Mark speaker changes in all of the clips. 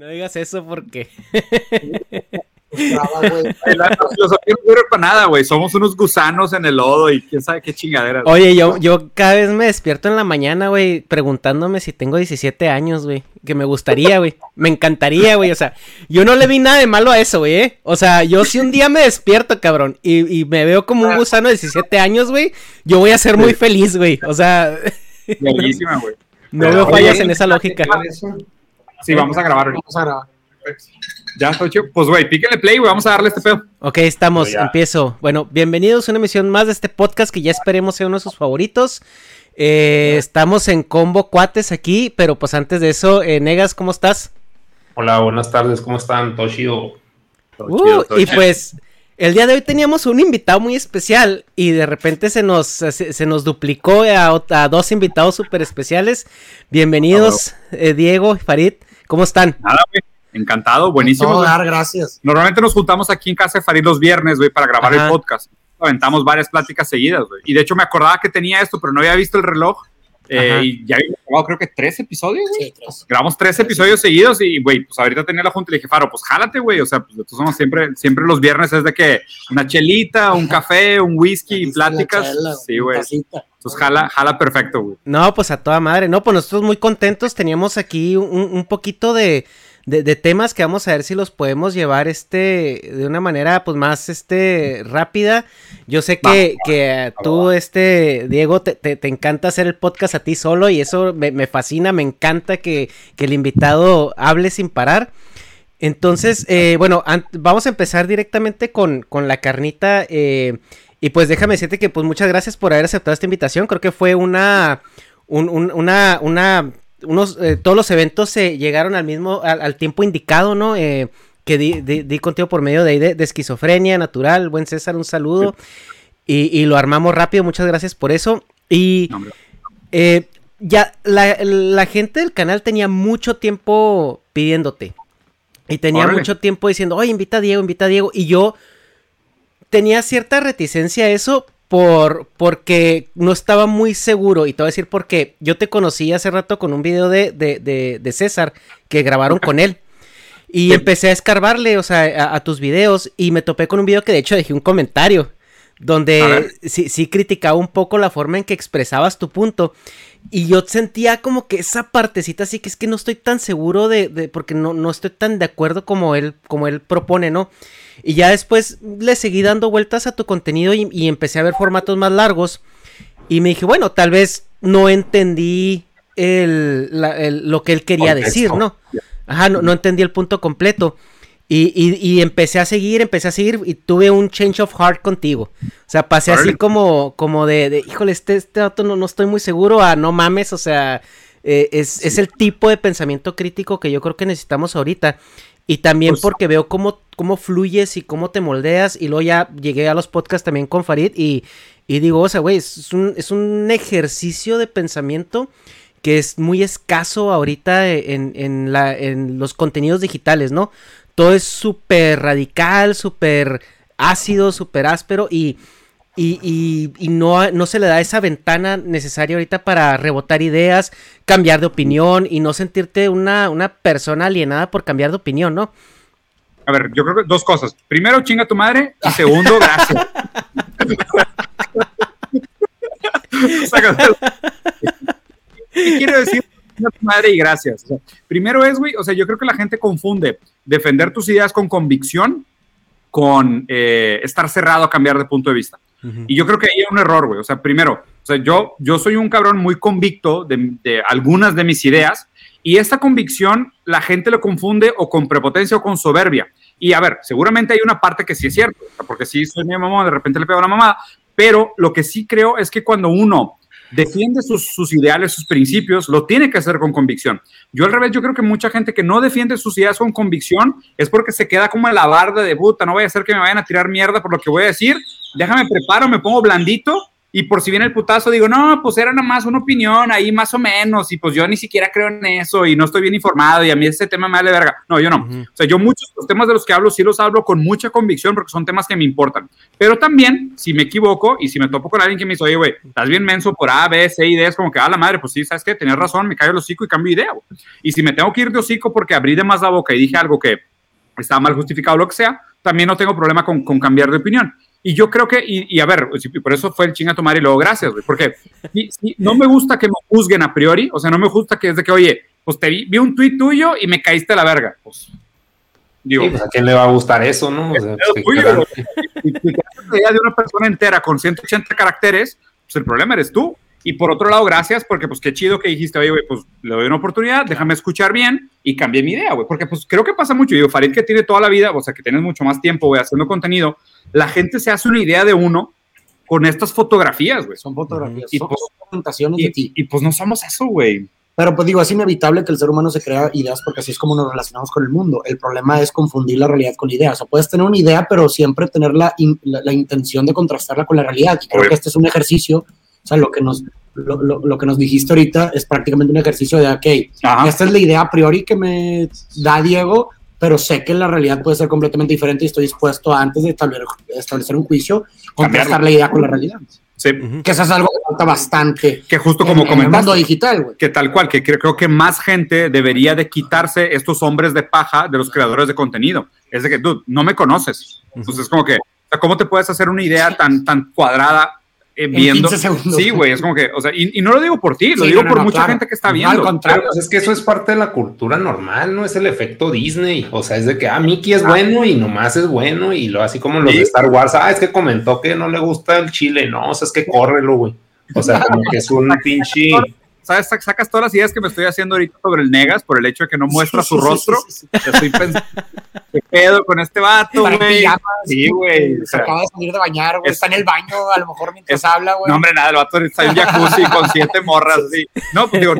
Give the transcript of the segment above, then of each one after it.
Speaker 1: No digas eso porque.
Speaker 2: La filosofía no sirve para nada, güey. Somos unos gusanos en el lodo y quién sabe qué chingadera.
Speaker 1: Oye, yo, yo cada vez me despierto en la mañana, güey, preguntándome si tengo 17 años, güey. Que me gustaría, güey. Me encantaría, güey. O sea, yo no le vi nada de malo a eso, güey. ¿eh? O sea, yo si un día me despierto, cabrón, y, me veo como un gusano de 17 años, güey, yo voy a ser muy feliz, güey. O sea.
Speaker 2: Bellísima, güey.
Speaker 1: No veo fallas en esa lógica.
Speaker 2: Sí, vamos a grabar. Vamos a grabar. Ya, Tocho. Pues, güey, píquenle play, güey. Vamos a darle este pedo.
Speaker 1: Ok, estamos. Empiezo. Bueno, bienvenidos a una emisión más de este podcast que ya esperemos sea uno de sus favoritos. Eh, estamos en combo cuates aquí, pero pues antes de eso, eh, Negas, ¿cómo estás?
Speaker 3: Hola, buenas tardes, ¿cómo están? Todo chido.
Speaker 1: Uh, y pues, el día de hoy teníamos un invitado muy especial y de repente se nos, se, nos duplicó a, dos invitados súper especiales. Bienvenidos, eh, Diego y Farid. ¿Cómo están?
Speaker 2: Nada, güey. Encantado, buenísimo.
Speaker 4: dar, gracias.
Speaker 2: Normalmente nos juntamos aquí en casa de Farid los viernes, güey, para grabar el podcast. Aventamos varias pláticas seguidas, güey. Y de hecho me acordaba que tenía esto, pero no había visto el reloj. Eh, y ya habíamos grabado creo que tres episodios, Sí, tres. Grabamos tres episodios seguidos y, güey, pues ahorita tenía la junta y le dije, Faro, pues jálate, güey. O sea, pues nosotros somos siempre, siempre los viernes es de que una chelita, un café, un whisky y pláticas. sí, güey. Entonces jala, jala perfecto, güey.
Speaker 1: No, pues a toda madre. No, pues nosotros muy contentos. Teníamos aquí un, un poquito de de, temas que vamos a ver si los podemos llevar este de una manera pues más este rápida. Yo sé que, que tú, este, Diego, te, te, encanta hacer el podcast a ti solo y eso me, fascina, me encanta que, que, el invitado hable sin parar. Entonces, eh, bueno, vamos a empezar directamente con, con la carnita. Eh, y pues déjame decirte que pues muchas gracias por haber aceptado esta invitación. Creo que fue una, una, una unos, eh, todos los eventos se llegaron al mismo, al, tiempo indicado, ¿no? Eh, que di, contigo por medio de, de, esquizofrenia natural. Buen César, un saludo. Y, lo armamos rápido, muchas gracias por eso. Y eh, ya la, gente del canal tenía mucho tiempo pidiéndote. Y tenía mucho tiempo diciendo, oye, invita a Diego, invita a Diego. Y yo tenía cierta reticencia a eso, por, porque no estaba muy seguro. Y te voy a decir porque yo te conocí hace rato con un video de, de, de, César que grabaron con él. Y empecé a escarbarle, o sea, a, tus videos. Y me topé con un video que de hecho dejé un comentario. Donde sí, sí criticaba un poco la forma en que expresabas tu punto. Y yo sentía como que esa partecita así que es que no estoy tan seguro de, de porque no, no estoy tan de acuerdo como él, como él propone, ¿no? Y ya después le seguí dando vueltas a tu contenido y, empecé a ver formatos más largos. Y me dije, bueno, tal vez no entendí el, lo que él quería decir, ¿no? Ajá, no, entendí el punto completo. Y, empecé a seguir, empecé a seguir y tuve un change of heart contigo. O sea, pasé así como, como de, híjole, este, este dato no, no estoy muy seguro, a no mames, o sea, eh, es, es, el tipo de pensamiento crítico que yo creo que necesitamos ahorita. Y también pues porque veo cómo, cómo fluyes y cómo te moldeas. Y luego ya llegué a los podcasts también con Farid y, digo, o sea, güey, es un, es un ejercicio de pensamiento que es muy escaso ahorita en, en, la, en los contenidos digitales, ¿no? Todo es súper radical, súper ácido, súper áspero y y, y, no, no, se le da esa ventana necesaria ahorita para rebotar ideas, cambiar de opinión y no sentirte una, una persona alienada por cambiar de opinión, ¿no?
Speaker 2: A ver, yo creo que dos cosas. Primero, chinga tu madre. Y segundo, gracias. ¿Qué quiero decir? Chinga tu madre y gracias. primero es, güey, o sea, yo creo que la gente confunde defender tus ideas con convicción con eh, estar cerrado a cambiar de punto de vista. Y yo creo que ahí hay un error, güey. O sea, primero, o sea, yo, yo soy un cabrón muy convicto de, algunas de mis ideas y esta convicción la gente lo confunde o con prepotencia o con soberbia. Y a ver, seguramente hay una parte que sí es cierto, porque si soy mi mamá, de repente le pego a la mamá, pero lo que sí creo es que cuando uno defiende sus, sus, ideales, sus principios, lo tiene que hacer con convicción. Yo al revés, yo creo que mucha gente que no defiende sus ideas con convicción es porque se queda como en la barda de puta, no voy a hacer que me vayan a tirar mierda por lo que voy a decir, déjame preparo, me pongo blandito Y por si viene el putazo, digo, no, pues era nada más una opinión ahí más o menos, y pues yo ni siquiera creo en eso, y no estoy bien informado, y a mí ese tema me vale verga. No, yo no. O sea, yo muchos de los temas de los que hablo, sí los hablo con mucha convicción, porque son temas que me importan. Pero también, si me equivoco, y si me topo con alguien que me dice, oye, güey, estás bien menso por A, B, C y D, es como que, a la madre, pues sí, ¿sabes qué? Tenías razón, me caigo el hocico y cambio idea. Y si me tengo que ir de hocico porque abrí de más la boca y dije algo que estaba mal justificado, lo que sea, también no tengo problema con, con cambiar de opinión. Y yo creo que, y, a ver, por eso fue el chinga tomar y luego gracias, güey, porque no me gusta que me juzguen a priori, o sea, no me gusta que es de que, oye, pues te vi, vi un tuit tuyo y me caíste a la verga. Pues,
Speaker 3: digo, pues, a quién le va a gustar eso, ¿no? O sea, pues,
Speaker 2: tuyo, y, si de una persona entera con 180 caracteres, pues el problema eres tú. Y por otro lado, gracias, porque pues qué chido que dijiste, oye, güey, pues le doy una oportunidad, déjame escuchar bien y cambié mi idea, güey. Porque pues creo que pasa mucho. Digo, Farid que tiene toda la vida, o sea, que tienes mucho más tiempo, güey, haciendo contenido, la gente se hace una idea de uno con estas fotografías, güey.
Speaker 4: Son fotografías,
Speaker 2: y,
Speaker 4: son
Speaker 2: pues,
Speaker 4: presentaciones
Speaker 2: y,
Speaker 4: de ti.
Speaker 2: Y, pues no somos eso, güey.
Speaker 4: Pero pues digo, es inevitable que el ser humano se crea ideas porque así es como nos relacionamos con el mundo. El problema es confundir la realidad con ideas. O sea, puedes tener una idea, pero siempre tener la, la, intención de contrastarla con la realidad. Y creo que este es un ejercicio, o sea, lo que nos, lo, lo, que nos dijiste ahorita es prácticamente un ejercicio de, ok, esta es la idea a priori que me da Diego, pero sé que la realidad puede ser completamente diferente y estoy dispuesto antes de establecer, establecer un juicio, contrastar la idea con la realidad.
Speaker 2: Sí.
Speaker 4: Que eso es algo que falta bastante.
Speaker 2: Que justo como
Speaker 4: en, el mundo digital, güey.
Speaker 2: Que tal cual, que creo que más gente debería de quitarse estos hombres de paja de los creadores de contenido. Es de que, tú no me conoces. Entonces es como que, ¿cómo te puedes hacer una idea tan, tan cuadrada eh, viendo. Sí, güey, es como que, o sea, y, no lo digo por ti, lo digo por mucha gente que está viendo.
Speaker 3: al contrario, pues es que eso es parte de la cultura normal, no es el efecto Disney. O sea, es de que, ah, Mickey es bueno y nomás es bueno, y lo así como los de Star Wars, ah, es que comentó que no le gusta el chile, no, o sea, es que córrelo, güey. O sea, como que es un pinche
Speaker 2: ¿sabes? Sacas todas las ideas que me estoy haciendo ahorita sobre el Negas por el hecho de que no muestra su rostro. Estoy pensando, ¿qué pedo con este vato, güey? Sí, güey.
Speaker 4: Se acaba de salir de bañar, güey. Está en el baño, a lo mejor mientras habla, güey.
Speaker 2: No, hombre, nada, el vato está en jacuzzi con siete morras, así. No, pues digo,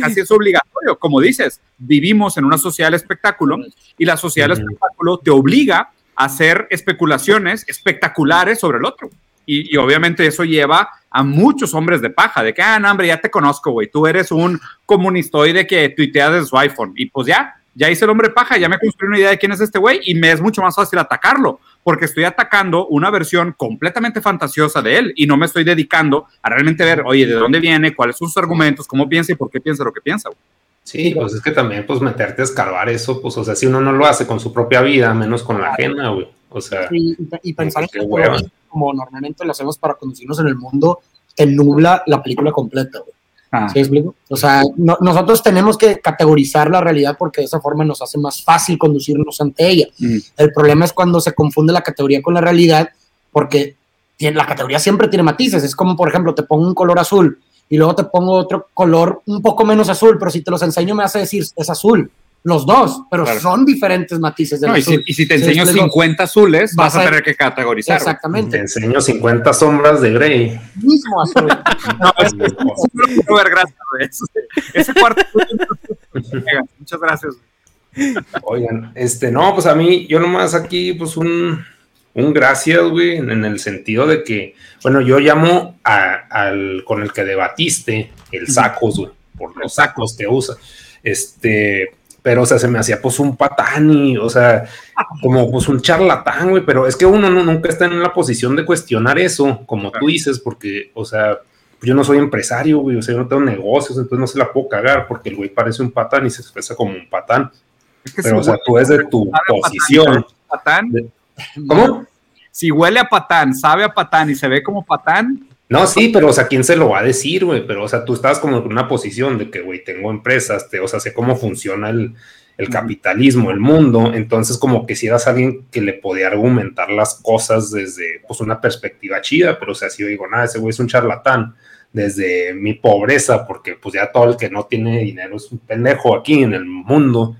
Speaker 2: casi es obligatorio. Como dices, vivimos en una sociedad de espectáculo y la sociedad del espectáculo te obliga a hacer especulaciones espectaculares sobre el otro. Y, y, obviamente eso lleva a muchos hombres de paja, de que, ah, no, hombre, ya te conozco, güey, tú eres un comunistoide que tuiteas de su iPhone. Y pues ya, ya hice el hombre paja, ya me construí una idea de quién es este güey y me es mucho más fácil atacarlo, porque estoy atacando una versión completamente fantasiosa de él y no me estoy dedicando a realmente ver, oye, de dónde viene, cuáles son sus argumentos, cómo piensa y por qué piensa lo que piensa, güey.
Speaker 3: Sí, pues es que también, pues meterte a escarbar eso, pues, o sea, si uno no lo hace con su propia vida, menos con la ajena, güey. O sea,
Speaker 4: y, pensar en que como normalmente lo hacemos para conducirnos en el mundo, te nubla la película completa, güey. Ah. ¿Sí explico? O sea, nosotros tenemos que categorizar la realidad porque de esa forma nos hace más fácil conducirnos ante ella. Mm. El problema es cuando se confunde la categoría con la realidad porque la categoría siempre tiene matices. Es como, por ejemplo, te pongo un color azul y luego te pongo otro color un poco menos azul, pero si te los enseño me hace decir es azul los dos, pero son diferentes matices de
Speaker 2: no, y, si, te enseño 50 azules, vas, a, tener que categorizar.
Speaker 4: Exactamente.
Speaker 3: Te enseño 50 sombras de Grey.
Speaker 4: Mismo azul. no, es,
Speaker 2: ver, gracias, Ese cuarto. Muchas gracias.
Speaker 3: Oigan, este, no, pues a mí, yo nomás aquí, pues un, un gracias, güey, en el sentido de que, bueno, yo llamo al con el que debatiste el sacos, güey, por los sacos que usa. Este, pero, o sea, se me hacía pues un patán y, o sea, como pues un charlatán, güey, pero es que uno nunca está en la posición de cuestionar eso, como tú dices, porque, o sea, yo no soy empresario, güey, o sea, yo no tengo negocios, entonces no se la puedo cagar porque el güey parece un patán y se expresa como un patán. pero, o sea, tú es de tu posición.
Speaker 2: Patán, ¿Cómo? Si huele a patán, sabe a patán y se ve como patán,
Speaker 3: no, sí, pero, o sea, ¿quién se lo va a decir, güey? Pero, o sea, tú estabas como en una posición de que, güey, tengo empresas, te, o sea, sé cómo funciona el, capitalismo, el mundo, entonces como que si eras alguien que le podía argumentar las cosas desde, pues, una perspectiva chida, pero, o sea, si yo digo, nada, ese güey es un charlatán desde mi pobreza, porque, pues, ya todo el que no tiene dinero es un pendejo aquí en el mundo,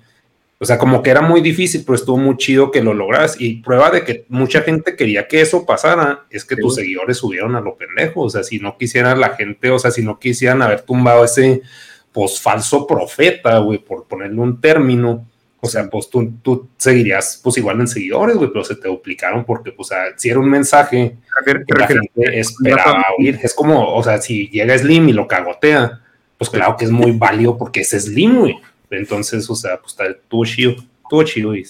Speaker 3: o sea, como que era muy difícil, pero estuvo muy chido que lo logras. Y prueba de que mucha gente quería que eso pasara es que tus seguidores subieron a lo pendejo. O sea, si no quisiera la gente, o sea, si no quisieran haber tumbado ese pues falso profeta, güey, por ponerle un término, O sea, pues tú, tú seguirías pues igual en seguidores, güey, pero se te duplicaron porque, pues, si era un mensaje que la gente esperaba oír. Es como, o sea, si llega Slim y lo cagotea, pues claro que es muy válido porque es Slim, güey. Entonces, o sea, pues está todo chido, todo chido. Y,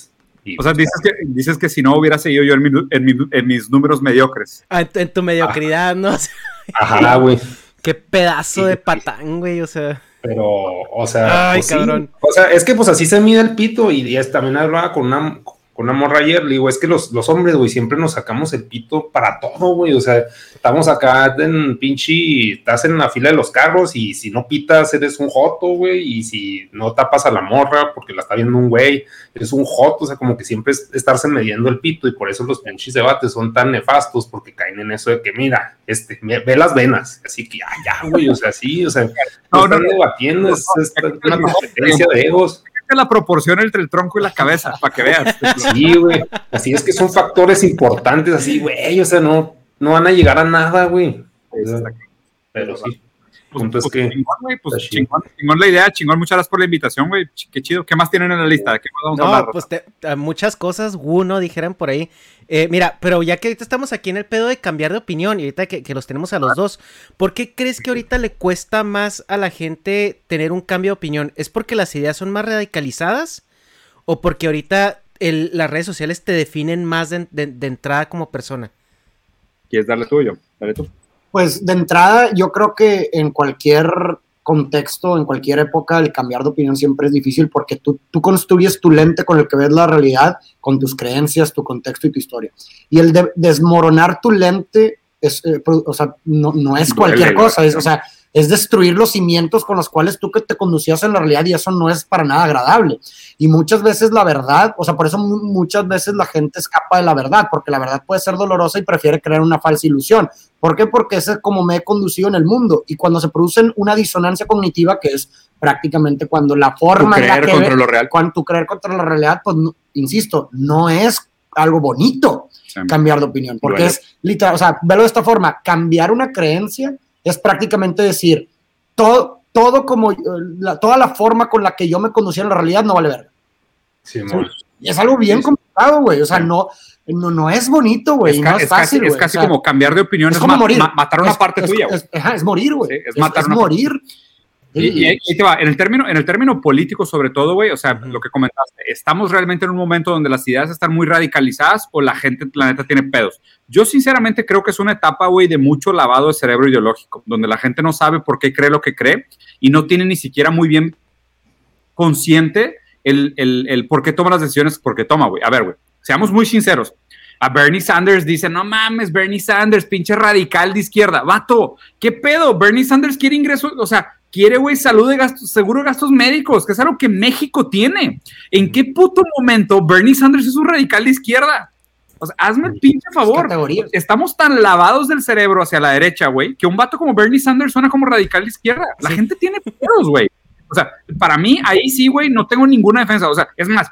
Speaker 2: o sea, dices que, dices que si no hubiera seguido yo en, mis números mediocres.
Speaker 1: Ah, en, tu mediocridad, ¿no?
Speaker 3: Ajá, güey.
Speaker 1: Qué pedazo de patán, güey, o sea.
Speaker 3: Pero, o sea,
Speaker 1: Ay, pues cabrón.
Speaker 3: O sea, es que pues así se mide el pito y, es, también hablaba con una, con una morra ayer, le digo, es que los, los hombres, güey, siempre nos sacamos el pito para todo, güey, o sea, estamos acá en pinche, estás en la fila de los carros y si no pitas eres un joto, güey, y si no tapas a la morra porque la está viendo un güey, eres un joto, o sea, como que siempre es estarse midiendo el pito y por eso los pinches debates son tan nefastos porque caen en eso de que, mira, este, ve las venas, así que, ya, ya, güey, o sea, sí, o sea, no, están debatiendo, es, una competencia de egos
Speaker 2: la proporción entre el tronco y la cabeza, para que veas.
Speaker 3: Sí, güey. Así es que son factores importantes, así, güey. O sea, no, no van a llegar a nada, güey. Pero sí.
Speaker 2: Pues, pues, que, chingón, güey, pues chingón, chingón, la idea, chingón, muchas gracias por la invitación, güey, qué chido, ¿qué más tienen en la lista? qué
Speaker 1: vamos a hablar? pues muchas cosas, uno, dijeran por ahí, eh, mira, pero ya que ahorita estamos aquí en el pedo de cambiar de opinión y ahorita que, que los tenemos a los dos, ¿por qué crees que ahorita le cuesta más a la gente tener un cambio de opinión? ¿Es porque las ideas son más radicalizadas? ¿O porque ahorita el, las redes sociales te definen más de, de entrada como persona?
Speaker 2: ¿Quieres darle tuyo? Dale tú.
Speaker 4: Pues de entrada, yo creo que en cualquier contexto, en cualquier época, el cambiar de opinión siempre es difícil porque tú, tú construyes tu lente con el que ves la realidad, con tus creencias, tu contexto y tu historia. Y el de desmoronar tu lente es, eh, o sea, no, no es cualquier cosa, es, o sea, es destruir los cimientos con los cuales tú que te conducías en la realidad y eso no es para nada agradable. Y muchas veces la verdad, o sea, por eso muchas veces la gente escapa de la verdad, porque la verdad puede ser dolorosa y prefiere crear una falsa ilusión. ¿Por qué? Porque ese es como me he conducido en el mundo. Y cuando se produce una disonancia cognitiva, que es prácticamente cuando la forma
Speaker 2: tu creer contra lo real.
Speaker 4: cuando tú creer contra la realidad, pues insisto, no es algo bonito cambiar de opinión, porque es literal, o sea, verlo de esta forma, cambiar una creencia es prácticamente decir, todo, todo como, la, toda la forma con la que yo me conducía en la realidad no vale verga.
Speaker 3: Sí,
Speaker 4: y es algo bien complicado, güey. O sea, no, no, no es bonito, güey. No es, fácil,
Speaker 2: Es casi como cambiar de opinión, es, como morir. matar una parte tuya.
Speaker 4: Es, morir, güey.
Speaker 2: es, matar morir. Y, ahí te va, en el término, en el término político sobre todo, güey, o sea, lo que comentaste, ¿estamos realmente en un momento donde las ideas están muy radicalizadas o la gente del planeta tiene pedos? Yo sinceramente creo que es una etapa, güey, de mucho lavado de cerebro ideológico, donde la gente no sabe por qué cree lo que cree y no tiene ni siquiera muy bien consciente el, el, el por qué toma las decisiones porque toma, güey. A ver, güey, seamos muy sinceros. A Bernie Sanders dice, no mames, Bernie Sanders, pinche radical de izquierda. Vato, ¿qué pedo? Bernie Sanders quiere ingresos, o sea, quiere, güey, salud de gastos, seguro de gastos médicos, que es algo que México tiene. ¿En qué puto momento Bernie Sanders es un radical de izquierda? O sea, hazme el pinche favor. Estamos tan lavados del cerebro hacia la derecha, güey, que un vato como Bernie Sanders suena como radical de izquierda. La gente tiene pedos, güey. O sea, para mí, ahí sí, güey, no tengo ninguna defensa. O sea, es más,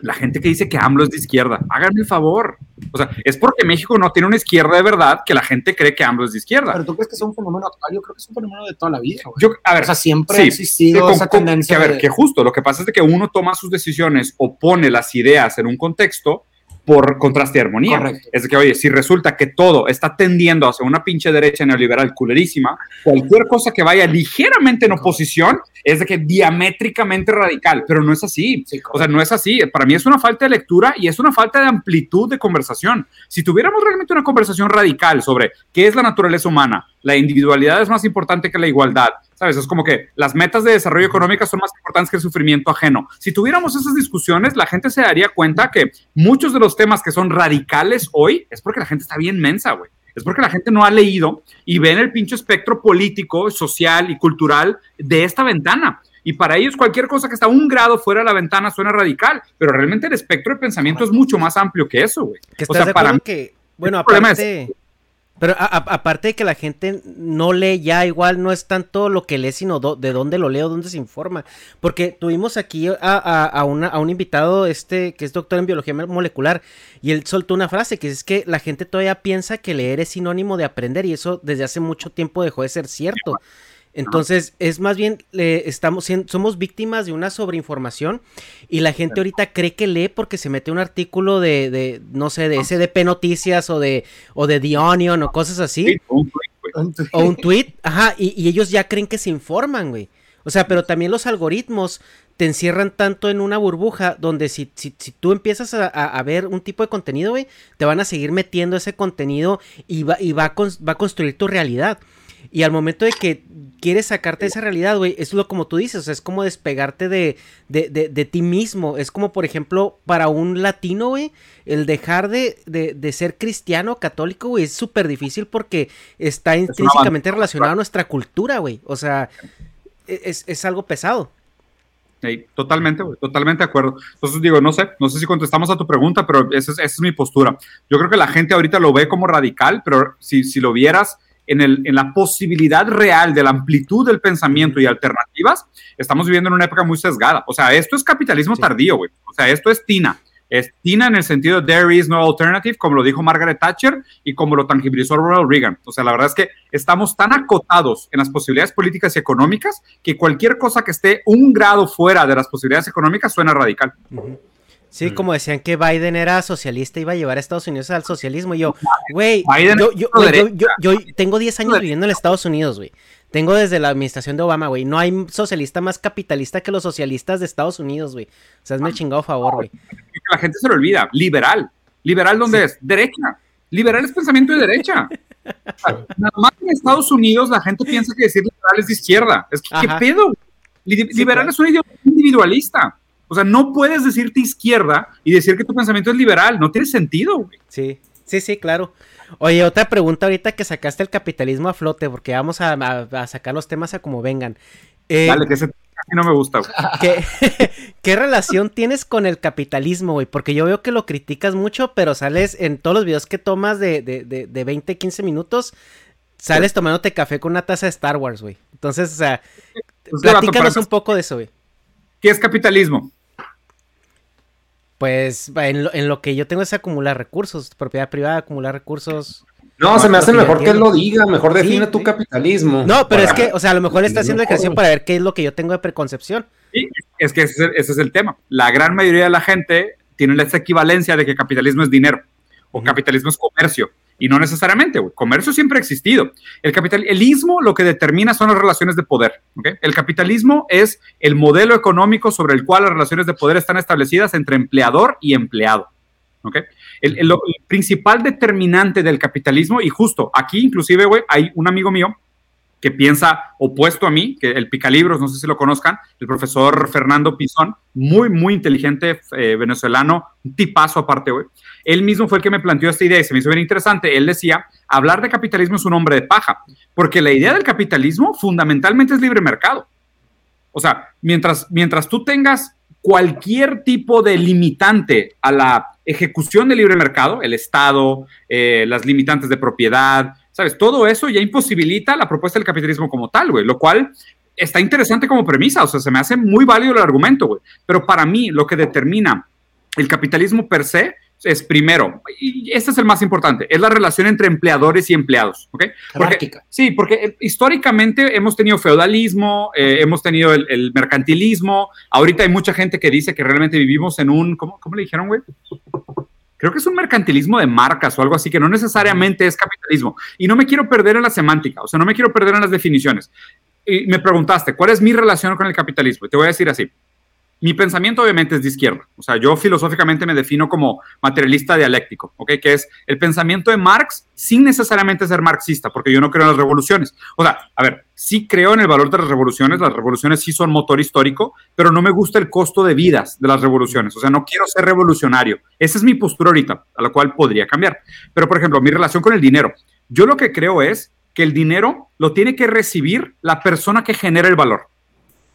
Speaker 2: la gente que dice que AMLO es de izquierda, háganme el favor. O sea, es porque México no tiene una izquierda de verdad que la gente cree que AMLO es de izquierda.
Speaker 4: Pero tú crees que es un fenómeno actual, yo creo que es un fenómeno de toda la vida. Yo, a ver, o sea, siempre ha existido esa tendencia.
Speaker 2: Que, a ver, que justo, lo que pasa es que uno toma sus decisiones o pone las ideas en un contexto por contraste y armonía. Es que, oye, si resulta que todo está tendiendo hacia una pinche derecha neoliberal culerísima, cualquier cosa que vaya ligeramente en oposición es de que diamétricamente radical, pero no es así. o sea, no es así. Para mí es una falta de lectura y es una falta de amplitud de conversación. Si tuviéramos realmente una conversación radical sobre qué es la naturaleza humana, la individualidad es más importante que la igualdad, ¿sabes? Es como que las metas de desarrollo económico son más importantes que el sufrimiento ajeno. Si tuviéramos esas discusiones, la gente se daría cuenta que muchos de los temas que son radicales hoy es porque la gente está bien mensa, güey. Es porque la gente no ha leído y ve en el pinche espectro político, social y cultural de esta ventana. Y para ellos cualquier cosa que está un grado fuera de la ventana suena radical, pero realmente el espectro de pensamiento es mucho más amplio que eso, güey.
Speaker 1: o sea, para que, bueno, aparte, pero aparte de que la gente no lee ya, igual no es tanto lo que lee, sino de dónde lo lee o dónde se informa. Porque tuvimos aquí a, un invitado este que es doctor en biología molecular y él soltó una frase que es que la gente todavía piensa que leer es sinónimo de aprender y eso desde hace mucho tiempo dejó de ser cierto. Entonces, es más bien, estamos somos víctimas de una sobreinformación y la gente ahorita cree que lee porque se mete un artículo de, de no sé, de SDP Noticias o de, o de The Onion o cosas así. o un tweet, ajá, y, y ellos ya creen que se informan, güey. O sea, pero también los algoritmos te encierran tanto en una burbuja donde si, si, si tú empiezas a, ver un tipo de contenido, güey, te van a seguir metiendo ese contenido y va, y va, a, va a construir tu realidad. Y al momento de que quieres sacarte esa realidad, güey, es lo como tú dices, o sea, es como despegarte de, de, de, ti mismo. Es como, por ejemplo, para un latino, güey, el dejar de, de ser cristiano, católico, güey, es súper difícil porque está intrínsecamente relacionado a nuestra cultura, güey. O sea, e, es, es algo pesado
Speaker 2: totalmente, totalmente de acuerdo. Entonces digo, no sé, no sé si contestamos a tu pregunta, pero esa es, mi postura. Yo creo que la gente ahorita lo ve como radical, pero si, si lo vieras en, el, en la posibilidad real de la amplitud del pensamiento y alternativas, estamos viviendo en una época muy sesgada. O sea, esto es capitalismo tardío, güey. O sea, esto es Tina. Es Tina en el sentido de there is no alternative, como lo dijo Margaret Thatcher y como lo tangibilizó Ronald Reagan. O sea, la verdad es que estamos tan acotados en las posibilidades políticas y económicas que cualquier cosa que esté un grado fuera de las posibilidades económicas suena radical.
Speaker 1: Sí, como decían que Biden era socialista, iba a llevar a Estados Unidos al socialismo. Y yo, güey, yo, yo, tengo 10 años viviendo en Estados Unidos, güey. Tengo desde la administración de Obama, güey. No hay socialista más capitalista que los socialistas de Estados Unidos, güey. O sea, es mi chingado favor, güey.
Speaker 2: La gente se lo olvida. Liberal. ¿Liberal dónde es? Derecha. Liberal es pensamiento de derecha. Nada más en Estados Unidos la gente piensa que decir liberal es de izquierda. Es que, ¿qué pedo? Liberal es un individualista. O sea, no puedes decirte izquierda y decir que tu pensamiento es liberal. No tiene sentido, güey.
Speaker 1: Sí, sí, sí, claro. Oye, otra pregunta ahorita que sacaste el capitalismo a flote, porque vamos a, sacar los temas a como vengan.
Speaker 2: Eh, Dale, que ese casi no me gusta.
Speaker 1: ¿qué, ¿Qué, relación tienes con el capitalismo, güey? Porque yo veo que lo criticas mucho, pero sales en todos los videos que tomas de, de, de, de 20, 15 minutos, sales tomándote café con una taza de Star Wars, güey. Entonces, o sea, platícanos un poco de eso, güey.
Speaker 2: ¿Qué es capitalismo?
Speaker 1: Pues en lo, que yo tengo es acumular recursos, propiedad privada, acumular recursos.
Speaker 3: No, se me hace mejor que él lo diga, mejor define tu capitalismo.
Speaker 1: No, pero es que, o sea, a lo mejor está haciendo ejercicio para ver qué es lo que yo tengo de preconcepción.
Speaker 2: Sí, es que ese, es el tema. La gran mayoría de la gente tiene esa equivalencia de que capitalismo es dinero o capitalismo es comercio. Y no necesariamente, güey. Comercio siempre ha existido. El capitalismo lo que determina son las relaciones de poder. El capitalismo es el modelo económico sobre el cual las relaciones de poder están establecidas entre empleador y empleado. El, el, principal determinante del capitalismo, y justo aquí inclusive, güey, hay un amigo mío que piensa opuesto a mí, que el picalibros, no sé si lo conozcan, el profesor Fernando Pizón, muy, muy inteligente eh, venezolano, un tipazo aparte, güey. Él mismo fue el que me planteó esta idea y se me hizo bien interesante. Él decía, hablar de capitalismo es un hombre de paja, porque la idea del capitalismo fundamentalmente es libre mercado. O sea, mientras, mientras tú tengas cualquier tipo de limitante a la ejecución del libre mercado, el Estado, eh, las limitantes de propiedad, ¿Sabes? Todo eso ya imposibilita la propuesta del capitalismo como tal, güey, lo cual está interesante como premisa, o sea, se me hace muy válido el argumento, güey. Pero para mí, lo que determina el capitalismo per se es primero, y este es el más importante, es la relación entre empleadores y empleados, ¿ok? Porque, sí, porque eh, históricamente hemos tenido feudalismo, eh, hemos tenido el, mercantilismo, ahorita hay mucha gente que dice que realmente vivimos en un, ¿cómo, cómo le dijeron, güey? creo que es un mercantilismo de marcas o algo así, que no necesariamente es capitalismo. Y no me quiero perder en la semántica, o sea, no me quiero perder en las definiciones. Y me preguntaste, ¿cuál es mi relación con el capitalismo? Y te voy a decir así. Mi pensamiento obviamente es de izquierda, o sea, yo filosóficamente me defino como materialista dialéctico, ¿ok? Que es el pensamiento de Marx sin necesariamente ser marxista, porque yo no creo en las revoluciones. O sea, a ver, sí creo en el valor de las revoluciones, las revoluciones sí son motor histórico, pero no me gusta el costo de vidas de las revoluciones, o sea, no quiero ser revolucionario. Esa es mi postura ahorita, a la cual podría cambiar. Pero, por ejemplo, mi relación con el dinero. Yo lo que creo es que el dinero lo tiene que recibir la persona que genera el valor.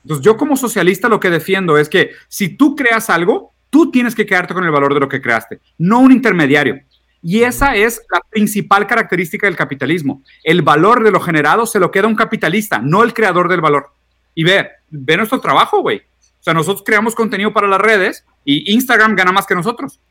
Speaker 2: Entonces, yo como socialista lo que defiendo es que si tú creas algo, tú tienes que quedarte con el valor de lo que creaste, no un intermediario. Y esa es la principal característica del capitalismo. El valor de lo generado se lo queda un capitalista, no el creador del valor. Y ve, ve nuestro trabajo, güey. O sea, nosotros creamos contenido para las redes y Instagram gana más que nosotros.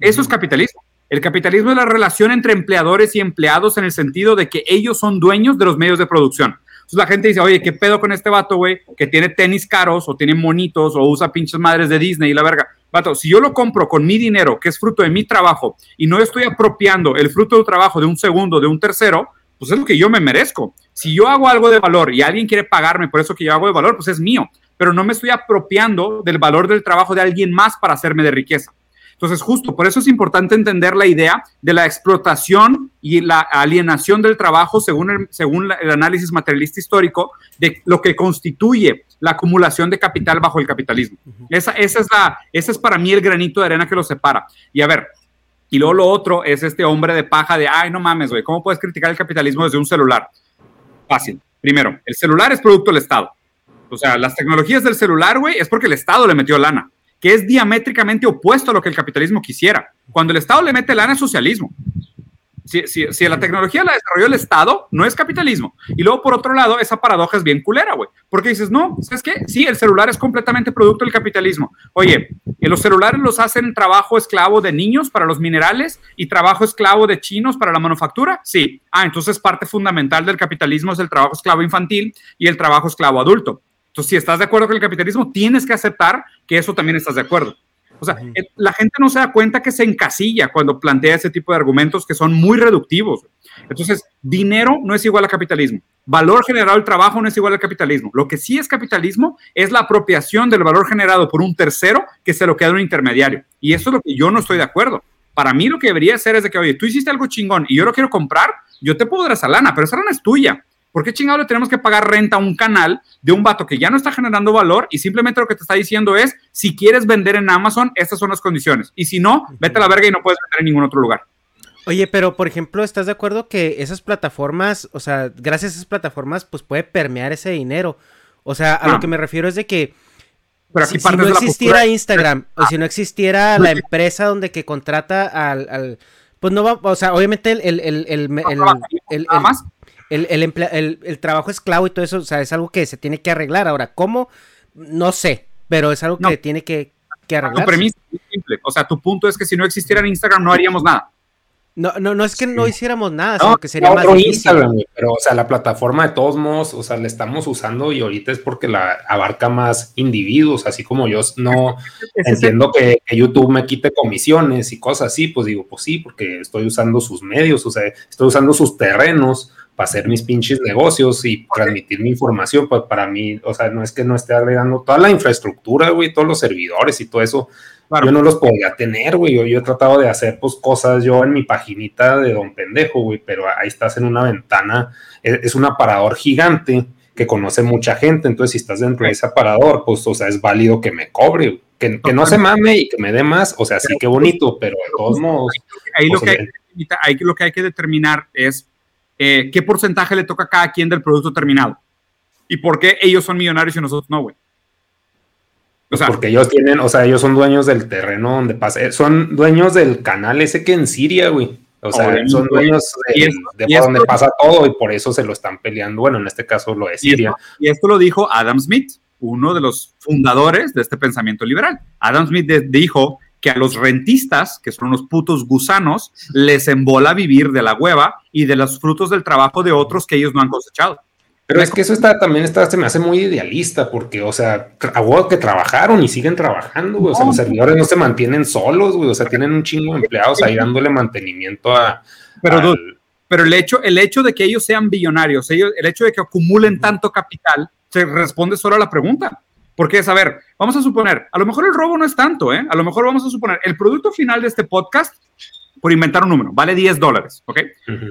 Speaker 2: Eso es capitalismo. El capitalismo es la relación entre empleadores y empleados en el sentido de que ellos son dueños de los medios de producción. Entonces la gente dice, oye, ¿qué pedo con este vato, güey? Que tiene tenis caros o tiene monitos o usa pinches madres de Disney y la verga. Vato, si yo lo compro con mi dinero, que es fruto de mi trabajo, y no estoy apropiando el fruto del trabajo de un segundo, de un tercero, pues es lo que yo me merezco. Si yo hago algo de valor y alguien quiere pagarme por eso que yo hago de valor, pues es mío, pero no me estoy apropiando del valor del trabajo de alguien más para hacerme de riqueza. Entonces, justo por eso es importante entender la idea de la explotación y la alienación del trabajo según el, según el análisis materialista histórico de lo que constituye la acumulación de capital bajo el capitalismo. esa, esa, es la, ese es para mí el granito de arena que lo separa. Y a ver, y luego lo otro es este hombre de paja de, ay, no mames, güey, ¿cómo puedes criticar el capitalismo desde un celular? Fácil. Primero, el celular es producto del Estado. O sea, las tecnologías del celular, güey, es porque el Estado le metió lana que es diamétricamente opuesto a lo que el capitalismo quisiera. Cuando el Estado le mete lana es socialismo. Si, si, la tecnología la desarrolló el Estado, no es capitalismo. Y luego, por otro lado, esa paradoja es bien culera, güey. Porque dices, no, ¿sabes qué? Sí, el celular es completamente producto del capitalismo. Oye, los celulares los hacen trabajo esclavo de niños para los minerales y trabajo esclavo de chinos para la manufactura. Sí. Ah, entonces parte fundamental del capitalismo es el trabajo esclavo infantil y el trabajo esclavo adulto. Entonces, si estás de acuerdo con el capitalismo, tienes que aceptar que eso también estás de acuerdo. O sea, la gente no se da cuenta que se encasilla cuando plantea ese tipo de argumentos que son muy reductivos. Entonces, dinero no es igual a capitalismo. Valor generado del trabajo no es igual al capitalismo. Lo que sí es capitalismo es la apropiación del valor generado por un tercero que se lo queda un intermediario. Y eso es lo que yo no estoy de acuerdo. Para mí lo que debería ser es de que, oye, tú hiciste algo chingón y yo lo quiero comprar, yo te puedo dar esa lana, pero esa lana es tuya. ¿Por qué chingado le tenemos que pagar renta a un canal de un vato que ya no está generando valor y simplemente lo que te está diciendo es, si quieres vender en Amazon, estas son las condiciones. Y si no, vete a la verga y no puedes vender en ningún otro lugar.
Speaker 1: Oye, pero por ejemplo, ¿estás de acuerdo que esas plataformas, o sea, gracias a esas plataformas, pues puede permear ese dinero? O sea, a lo que me refiero es de que pero si, no existiera Instagram o si no existiera la empresa donde que contrata al, pues no va, o sea, obviamente el, el, el, el el, el, trabajo esclavo y todo eso, o sea, es algo que se tiene que arreglar. Ahora, ¿cómo? No sé, pero es algo que tiene que, que arreglar.
Speaker 2: Tu premisa es simple. O sea, tu punto es que si no existiera Instagram no haríamos nada.
Speaker 1: No, no, no es que no hiciéramos nada, sino que sería más difícil.
Speaker 3: Instagram, pero, o sea, la plataforma de todos modos, o sea, la estamos usando y ahorita es porque la abarca más individuos, así como yo no entiendo que, que, YouTube me quite comisiones y cosas así, pues digo, pues sí, porque estoy usando sus medios, o sea, estoy usando sus terrenos para hacer mis pinches negocios y transmitir mi información, pues para mí, o sea, no es que no esté agregando toda la infraestructura, güey, todos los servidores y todo eso, yo no los podía tener, güey, yo, he tratado de hacer, pues, cosas yo en mi paginita de Don Pendejo, güey, pero ahí estás en una ventana, es, es un aparador gigante que conoce mucha gente, entonces si estás dentro de ese aparador, pues, o sea, es válido que me cobre, que, que no se mame y que me dé más, o sea, sí que bonito, pero de todos modos...
Speaker 2: Ahí, lo, pues, que hay, lo que hay que determinar es eh, qué porcentaje le toca a cada quien del producto terminado. Y por qué ellos son millonarios y nosotros no, güey.
Speaker 3: O sea, porque ellos tienen, o sea, ellos son dueños del terreno donde pasa, eh, son dueños del canal ese que en Siria, güey. O sea, son dueños de, donde pasa todo y por eso se lo están peleando. Bueno, en este caso lo es Siria.
Speaker 2: Y esto, lo dijo Adam Smith, uno de los fundadores de este pensamiento liberal. Adam Smith dijo que a los rentistas, que son unos putos gusanos, les embola vivir de la hueva y de los frutos del trabajo de otros que ellos no han cosechado.
Speaker 3: Pero es que eso está también está, se me hace muy idealista, porque, o sea, a que trabajaron y siguen trabajando, güey. O sea, los servidores no se mantienen solos, güey. O sea, tienen un chingo de empleados ahí dándole mantenimiento a.
Speaker 2: Pero, pero el hecho, el hecho de que ellos sean billonarios, ellos, el hecho de que acumulen tanto capital, se responde solo a la pregunta. Porque es, a ver, vamos a suponer, a lo mejor el robo no es tanto, ¿eh? A lo mejor vamos a suponer, el producto final de este podcast, por inventar un número, vale 10 dólares, ¿ok?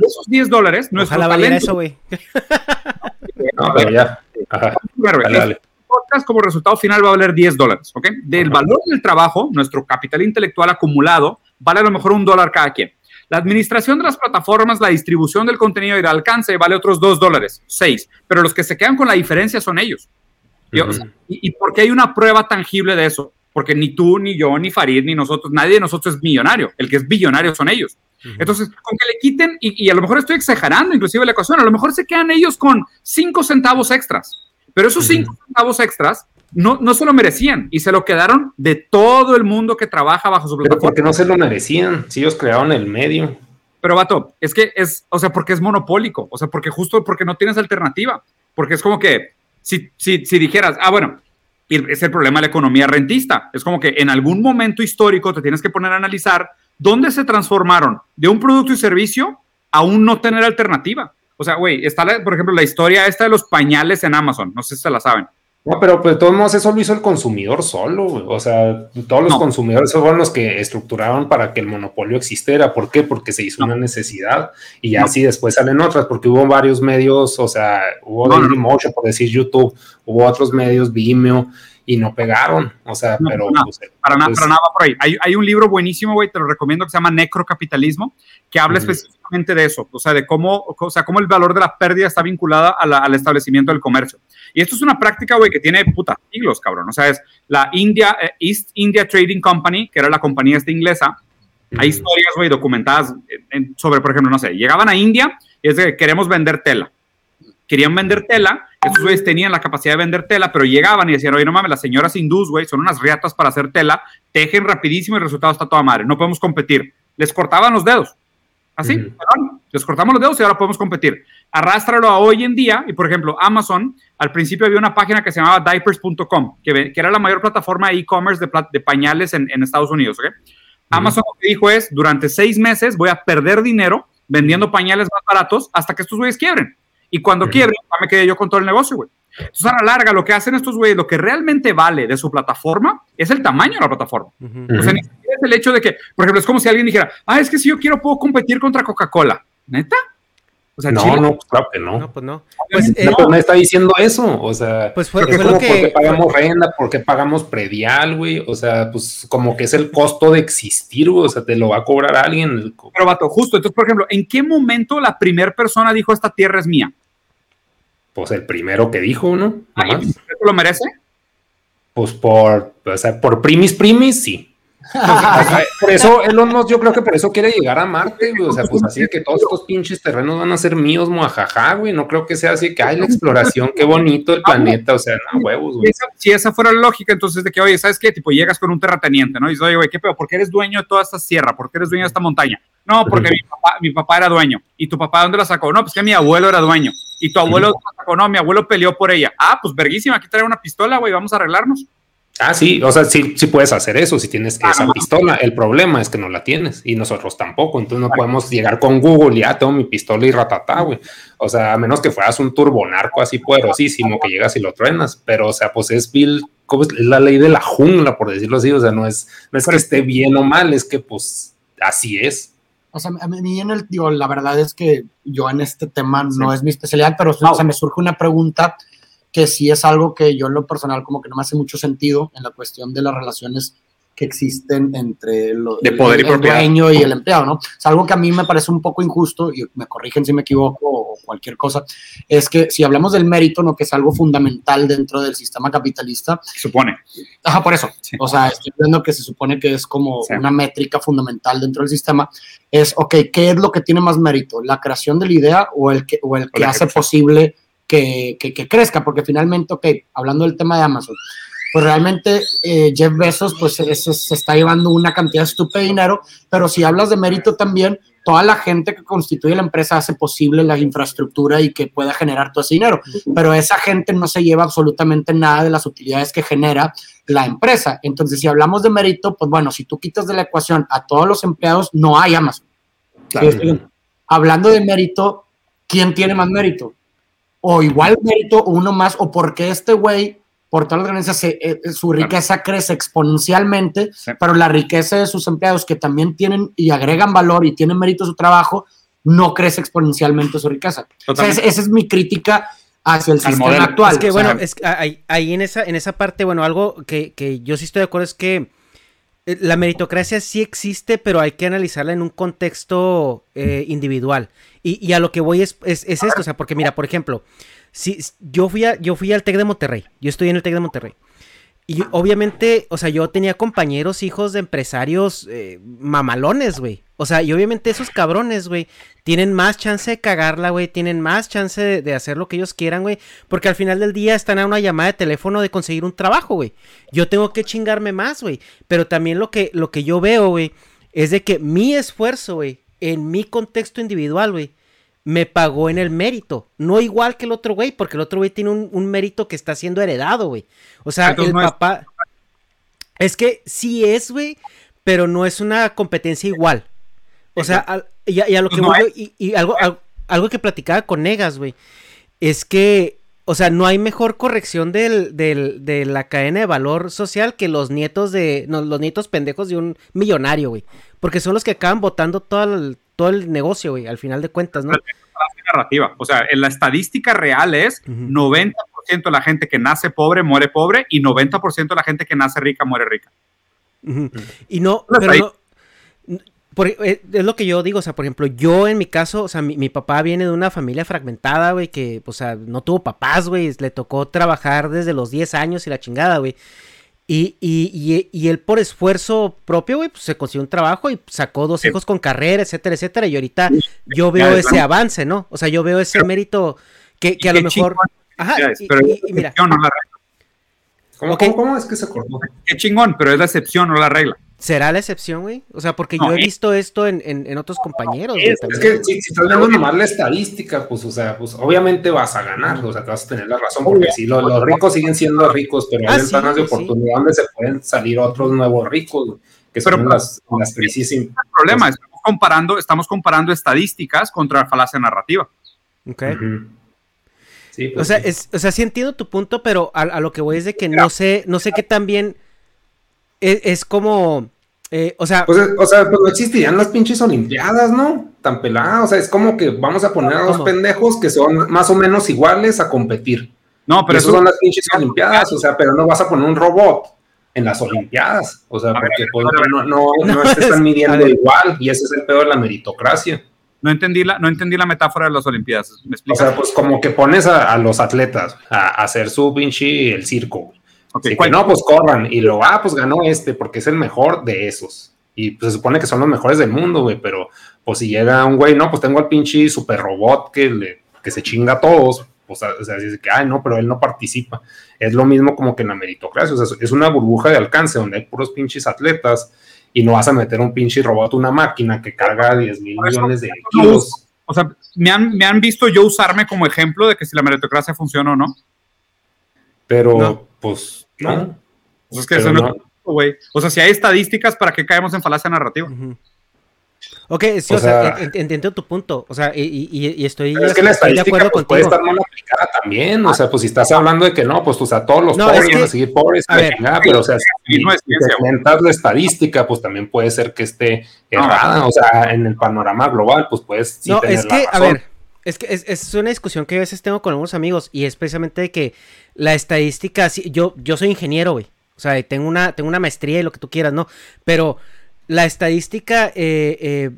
Speaker 2: Esos 10 dólares, nuestro Ojalá talento... eso, güey. no, pero ya. Este podcast como resultado final va a valer 10 dólares, ¿ok? Del valor del trabajo, nuestro capital intelectual acumulado, vale a lo mejor un dólar cada quien. La administración de las plataformas, la distribución del contenido y el alcance vale otros 2 dólares, 6. Pero los que se quedan con la diferencia son ellos y, por qué hay una prueba tangible de eso? Porque ni tú, ni yo, ni Farid, ni nosotros, nadie de nosotros es millonario. El que es billonario son ellos. Entonces, con que le quiten, y, a lo mejor estoy exagerando inclusive la ecuación, a lo mejor se quedan ellos con cinco centavos extras, pero esos cinco centavos extras no, no se lo merecían y se lo quedaron de todo el mundo que trabaja bajo su
Speaker 3: plataforma. Pero porque no se lo merecían, si ellos crearon el medio.
Speaker 2: Pero vato, es que es, o sea, porque es monopólico, o sea, porque justo porque no tienes alternativa. porque es como que si, si, si dijeras, ah, bueno, es el problema de la economía rentista. Es como que en algún momento histórico te tienes que poner a analizar dónde se transformaron de un producto y servicio a un no tener alternativa. O sea, güey, está, por ejemplo, la historia esta de los pañales en Amazon. No sé si se la saben.
Speaker 3: No, pero pues de todos modos eso lo hizo el consumidor solo, O sea, todos los consumidores fueron los que estructuraron para que el monopolio existiera. ¿Por qué? Porque se hizo una necesidad y así después salen otras, porque hubo varios medios, o sea, hubo Dailymotion, por decir YouTube, hubo otros medios, Vimeo, y no pegaron. O sea, pero.
Speaker 2: Pues, para, nada, pues para nada por ahí. Hay, hay un libro buenísimo, güey, te lo recomiendo, que se llama Necrocapitalismo, que habla específicamente de eso, o sea, de cómo, o sea, cómo el valor de la pérdida está vinculada al establecimiento del comercio. Y esto es una práctica, güey, que tiene puta siglos, cabrón. O sea, es la India, eh, East India Trading Company, que era la compañía esta inglesa. Hay historias, güey, documentadas sobre, por ejemplo, no sé, llegaban a India y es de que queremos vender tela. Querían vender tela, estos güeyes tenían la capacidad de vender tela, pero llegaban y decían, oye, no mames, las señoras hindús, güey, son unas riatas para hacer tela, tejen rapidísimo y el resultado está toda madre, no podemos competir. Les cortaban los dedos. Así, les cortamos los dedos y ahora podemos competir. Arrástralo a hoy en día y, por ejemplo, Amazon, al principio había una página que se llamaba diapers.com, que, que, era la mayor plataforma de e-commerce de, pañales en, Estados Unidos. Amazon lo que dijo es, durante seis meses voy a perder dinero vendiendo pañales más baratos hasta que estos güeyes quiebren. Y cuando quiebren, me quedé yo con todo el negocio, güey. Entonces, a la larga, lo que hacen estos güeyes, lo que realmente vale de su plataforma es el tamaño de la plataforma. O sea, ni siquiera es el hecho de que, por ejemplo, es como si alguien dijera, ah, es que si yo quiero puedo competir contra Coca-Cola. ¿Neta?
Speaker 3: O sea, no, no, pues claro que no.
Speaker 1: No, pues no.
Speaker 3: Pues, no, eh, pues no está diciendo eso. O sea,
Speaker 1: pues fue, fue lo que,
Speaker 3: porque pagamos renta, porque pagamos predial, güey. O sea, pues como que es el costo de existir, güey. O sea, te lo va a cobrar alguien.
Speaker 2: Pero, vato, justo. Entonces, por ejemplo, ¿en qué momento la primera persona dijo esta tierra es mía?
Speaker 3: Pues el primero que dijo, ¿no?
Speaker 2: Lo merece?
Speaker 3: Pues por, o sea, por primis primis, sí. por eso Elon Musk, yo creo que por eso quiere llegar a Marte, güey. O sea, pues así que todos estos pinches terrenos van a ser míos, mojajaja, güey. No creo que sea así que hay la exploración, qué bonito el planeta, o sea, no huevos, güey.
Speaker 2: Si esa fuera la lógica, entonces de que, oye, ¿sabes qué? Tipo, llegas con un terrateniente, ¿no? Y dices, oye, güey, ¿qué pedo? ¿Por qué eres dueño de toda esta sierra? ¿Por qué eres dueño de esta montaña? No, porque mi papá, mi papá era dueño. ¿Y tu papá dónde la sacó? No, pues que mi abuelo era dueño. ¿Y tu abuelo la sacó? No, mi abuelo peleó por ella. Ah, pues verguísima, aquí trae una pistola, güey, vamos a arreglarnos.
Speaker 3: Ah, sí, o sea, sí, sí puedes hacer eso si tienes esa pistola. El problema es que no la tienes y nosotros tampoco. Entonces no podemos llegar con Google y ya tengo mi pistola y ratatá, güey. O sea, a menos que fueras un turbonarco así poderosísimo que llegas y lo truenas. Pero, o sea, pues es Bill, es la ley de la jungla, por decirlo así. O sea, no es, no es que esté bien o mal, es que pues así es.
Speaker 4: O sea, a mí en el, digo, la verdad es que yo en este tema no es mi especialidad, pero o sea, me surge una pregunta que sí es algo que yo en lo personal como que no me hace mucho sentido en la cuestión de las relaciones que existen entre lo,
Speaker 2: de poder
Speaker 4: el,
Speaker 2: y
Speaker 4: dueño y el empleado, ¿no? Es algo que a mí me parece un poco injusto, y me corrigen si me equivoco o cualquier cosa, es que si hablamos del mérito, ¿no? Que es algo fundamental dentro del sistema capitalista.
Speaker 2: Supone.
Speaker 4: Ajá, por eso. O sea, estoy viendo que se supone que es como una métrica fundamental dentro del sistema. Es, ok, ¿qué es lo que tiene más mérito? ¿La creación de la idea o el que, o el que hace posible que, crezca, porque finalmente, ok, hablando del tema de Amazon, pues realmente eh, Jeff Bezos pues se, está llevando una cantidad estúpida de dinero, pero si hablas de mérito también, toda la gente que constituye la empresa hace posible la infraestructura y que pueda generar todo ese dinero, pero esa gente no se lleva absolutamente nada de las utilidades que genera la empresa. Entonces, si hablamos de mérito, pues bueno, si tú quitas de la ecuación a todos los empleados, no hay Amazon. Hablando de mérito, ¿quién tiene más mérito? O igual mérito o uno más, o porque este güey, por todas las ganancias, eh, eh, su riqueza crece exponencialmente, pero la riqueza de sus empleados que también tienen y agregan valor y tienen mérito a su trabajo, no crece exponencialmente su riqueza. esa es mi crítica hacia el sistema actual.
Speaker 1: Es que bueno, es ahí, en esa, en esa parte, bueno, algo que, que yo sí estoy de acuerdo es que la meritocracia sí existe, pero hay que analizarla en un contexto eh, individual. Y, a lo que voy es, es, esto, o sea, porque mira, por ejemplo, si yo fui, a, yo fui al TEC de Monterrey, yo estoy en el TEC de Monterrey. Y obviamente, o sea, yo tenía compañeros, hijos de empresarios eh, mamalones, güey. O sea, y obviamente esos cabrones, güey, tienen más chance de cagarla, güey. Tienen más chance de, hacer lo que ellos quieran, güey. Porque al final del día están a una llamada de teléfono de conseguir un trabajo, güey. Yo tengo que chingarme más, güey. Pero también lo que, lo que yo veo, güey, es de que mi esfuerzo, güey, en mi contexto individual, güey, me pagó en el mérito. No igual que el otro güey, porque el otro güey tiene un, mérito que está siendo heredado, güey. O sea, el papá. Es... que sí es, güey, pero no es una competencia igual. O sea, y, a, lo que voy, y, algo, algo, que platicaba con Negas, güey, es que, o sea, no hay mejor corrección del, de la cadena de valor social que los nietos de, los nietos pendejos de un millonario, güey. Porque son los que acaban votando todo el, todo el negocio, güey, al final de cuentas, ¿no?
Speaker 2: narrativa. O sea, en la estadística real es 90% de la gente que nace pobre muere pobre y 90% de la gente que nace rica muere rica.
Speaker 1: Y no, pero eh, es lo que yo digo, o sea, por ejemplo, yo en mi caso, o sea, mi, papá viene de una familia fragmentada, güey, que, o sea, no tuvo papás, güey, le tocó trabajar desde los 10 años y la chingada, güey. Y, y, y, él por esfuerzo propio, güey, pues se consiguió un trabajo y sacó dos hijos con carrera, etcétera, etcétera. Y ahorita yo veo ese avance, ¿no? O sea, yo veo ese mérito que, que a lo mejor... Ajá,
Speaker 2: y, mira. ¿Cómo, ¿Cómo, es que se acordó? Qué chingón, pero es la excepción, no la regla.
Speaker 1: ¿Será la excepción, güey? O sea, porque yo he visto esto en, en, otros compañeros.
Speaker 3: Es, que si, estás viendo nomás la estadística, pues, o sea, pues obviamente vas a ganar, o sea, te vas a tener la razón, porque si los ricos siguen siendo ricos, pero hay ah, ventanas de oportunidad donde se pueden salir otros nuevos ricos, que son las, las crisis. El
Speaker 2: problema, estamos comparando, estamos comparando estadísticas contra falacia narrativa.
Speaker 1: Ok. sí, pues o, sea, es, o sea, sí entiendo tu punto, pero a, lo que voy es de que no sé, no sé qué tan bien es, como, eh, o sea...
Speaker 3: Pues, o sea, pues no existirían las pinches olimpiadas, ¿no? Tan peladas, o sea, es como que vamos a poner a dos pendejos que son más o menos iguales a competir. No, pero eso son las pinches olimpiadas, o sea, pero no vas a poner un robot en las olimpiadas, o sea, porque pues, no, no, no, se están midiendo igual y ese es el peor de la meritocracia.
Speaker 2: No entendí la, no entendí la metáfora de las Olimpiadas.
Speaker 3: o sea, pues como que pones a, los atletas a, hacer su pinche el circo. Okay, no, pues corran. Y lo, ah, pues ganó este, porque es el mejor de esos. Y pues se supone que son los mejores del mundo, güey, pero pues si llega un güey, no, pues tengo al pinche super robot que, le, que se chinga a todos, pues o sea, dice que, ay, no, pero él no participa. Es lo mismo como que en la meritocracia, o sea, es una burbuja de alcance donde hay puros pinches atletas y no vas a meter un pinche robot, una máquina que carga 10 mil millones de kilos.
Speaker 2: O sea, me han, me han visto yo usarme como ejemplo de que si la meritocracia funciona o no.
Speaker 3: Pero, pues, no.
Speaker 2: Pues es que eso no, güey. O sea, si hay estadísticas, ¿para qué caemos en falacia narrativa?
Speaker 1: Ok, sí, o, sea, entiendo tu punto, o sea, y, y, estoy,
Speaker 3: es que la de acuerdo pues, puede estar mal aplicada también, o sea, pues si estás hablando de que no, pues, o sea, todos los pobres van a seguir pobres, pero o sea, si, no es la estadística, pues también puede ser que esté errada, o sea, en el panorama global, pues puedes
Speaker 1: No, es que, a ver, es que es, una discusión que a veces tengo con algunos amigos y es precisamente de que la estadística, yo, yo soy ingeniero, güey. O sea, tengo una, tengo una maestría y lo que tú quieras, ¿no? Pero la estadística, eh, eh,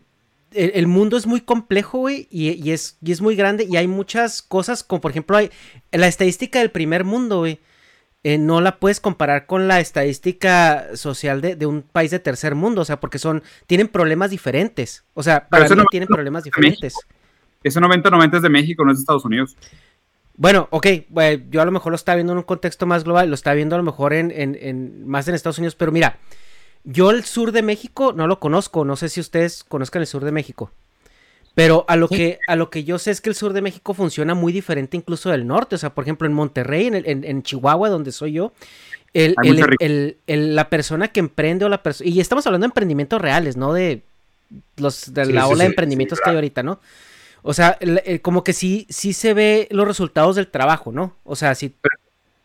Speaker 1: el, mundo es muy complejo, güey, y, es, y es muy grande y hay muchas cosas, como por ejemplo, hay la estadística del primer mundo, güey. Eh, no la puedes comparar con la estadística social de, de, un país de tercer mundo, o sea, porque son, tienen problemas diferentes. O sea, para mí tienen problemas diferentes.
Speaker 2: Ese 90-90 es de México, no es de Estados Unidos.
Speaker 1: Bueno, ok, yo a lo mejor lo estaba viendo en un contexto más global, lo estaba viendo a lo mejor en, en, más en Estados Unidos, pero mira, yo el sur de México no lo conozco, no sé si ustedes conozcan el sur de México. Pero a lo, que, a lo que yo sé es que el sur de México funciona muy diferente incluso del norte. O sea, por ejemplo, en Monterrey, en, en, Chihuahua, donde soy yo, el, la persona que emprende o la persona... Y estamos hablando de emprendimientos reales, no de, los, de la ola de emprendimientos que hay ahorita, ¿no? O sea, como que sí, sí se ve los resultados del trabajo, ¿no? O sea, sí.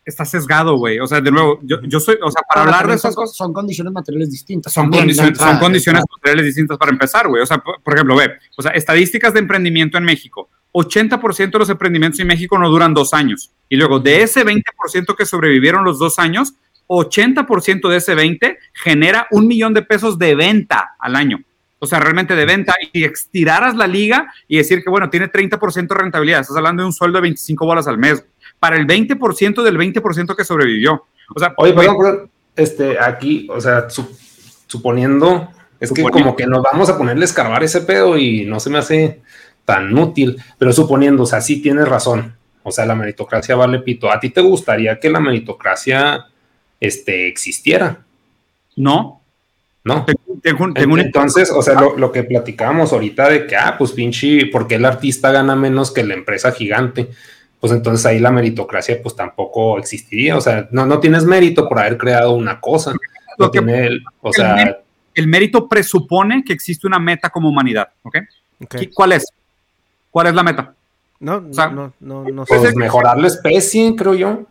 Speaker 2: está sesgado, güey. O sea, de nuevo, yo, yo soy, o sea, para hablar de esas
Speaker 4: cosas. Son condiciones materiales distintas.
Speaker 2: Son, condiciones, son condiciones materiales distintas para empezar, güey. O sea, por, ejemplo, ve, o sea, estadísticas de emprendimiento en México. 80% de los emprendimientos en México no duran dos años. Y luego, de ese 20% que sobrevivieron los dos años, 80% de ese 20 genera un millón de pesos de venta al año o sea, realmente de venta, y estiraras la liga y decir que, bueno, tiene 30% de rentabilidad, estás hablando de un sueldo de 25 bolas al mes, para el 20% del 20% que sobrevivió. O sea,
Speaker 3: oye, perdón, este, aquí, o sea, suponiendo, es que como que nos vamos a ponerle a escarbar ese pedo y no se me hace tan útil, pero suponiendo, o sea, sí tienes razón, o sea, la meritocracia vale pito. ¿A ti te gustaría que la meritocracia este, existiera?
Speaker 2: No,
Speaker 3: no. Entonces, o sea, lo, que platicábamos ahorita de que, ah, pues pinche, porque el artista gana menos que la empresa gigante? Pues entonces ahí la meritocracia pues tampoco existiría, o sea, no, no tienes mérito por haber creado una cosa. Lo que, tiene el, o sea,
Speaker 2: el mérito presupone que existe una meta como humanidad, ¿ok? ¿Cuál es? ¿Cuál es la meta?
Speaker 1: No, no, no, no,
Speaker 3: Pues mejorar la especie, creo yo.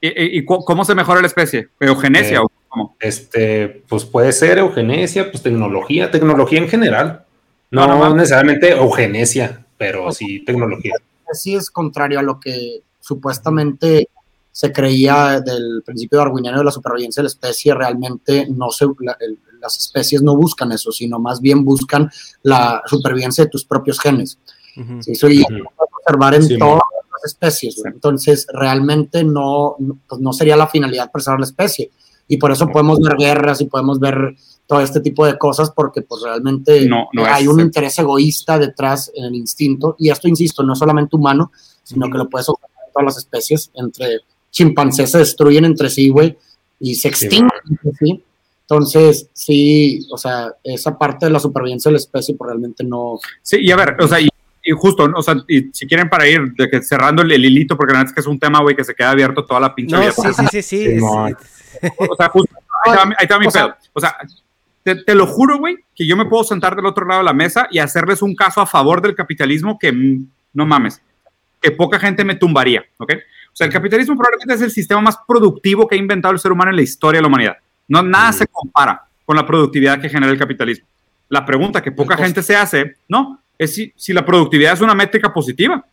Speaker 2: ¿Y, cómo se mejora la especie? ¿Eugenesia eh, o cómo?
Speaker 3: Este, pues puede ser eugenesia, pues tecnología, tecnología en general. No, necesariamente eugenesia, pero sí tecnología.
Speaker 4: Sí es contrario a lo que supuestamente se creía del principio darwiniano de la supervivencia de la especie. Realmente no se, las especies no buscan eso, sino más bien buscan la supervivencia de tus propios genes. Eso ya observar en todas las especies. Entonces, realmente no, pues no sería la finalidad preservar la especie. Y por eso podemos ver guerras y podemos ver todo este tipo de cosas porque pues realmente no, hay un interés egoísta detrás en el instinto. Y esto, insisto, no solamente humano, sino que lo puedes observar en todas las especies. Entre chimpancés se destruyen entre sí, güey, y se extinguen entre sí. Entonces, sí, o sea, esa parte de la supervivencia de la especie, pues realmente no.
Speaker 2: Sí, y a ver, o sea, y y justo, o sea, y si quieren para ir de que cerrando el, hilito, porque la verdad es que es un tema, güey, que se queda abierto toda la pinche
Speaker 1: no, Sí, sí, sí, sí.
Speaker 2: O sea, justo, ahí está, mi pedo. O sea, te, lo juro, güey, que yo me puedo sentar del otro lado de la mesa y hacerles un caso a favor del capitalismo que, no mames, que poca gente me tumbaría, ¿ok? O sea, el capitalismo probablemente es el sistema más productivo que ha inventado el ser humano en la historia de la humanidad. No, nada se compara con la productividad que genera el capitalismo. La pregunta que poca gente se hace, ¿no? Es si, la productividad es una métrica positiva.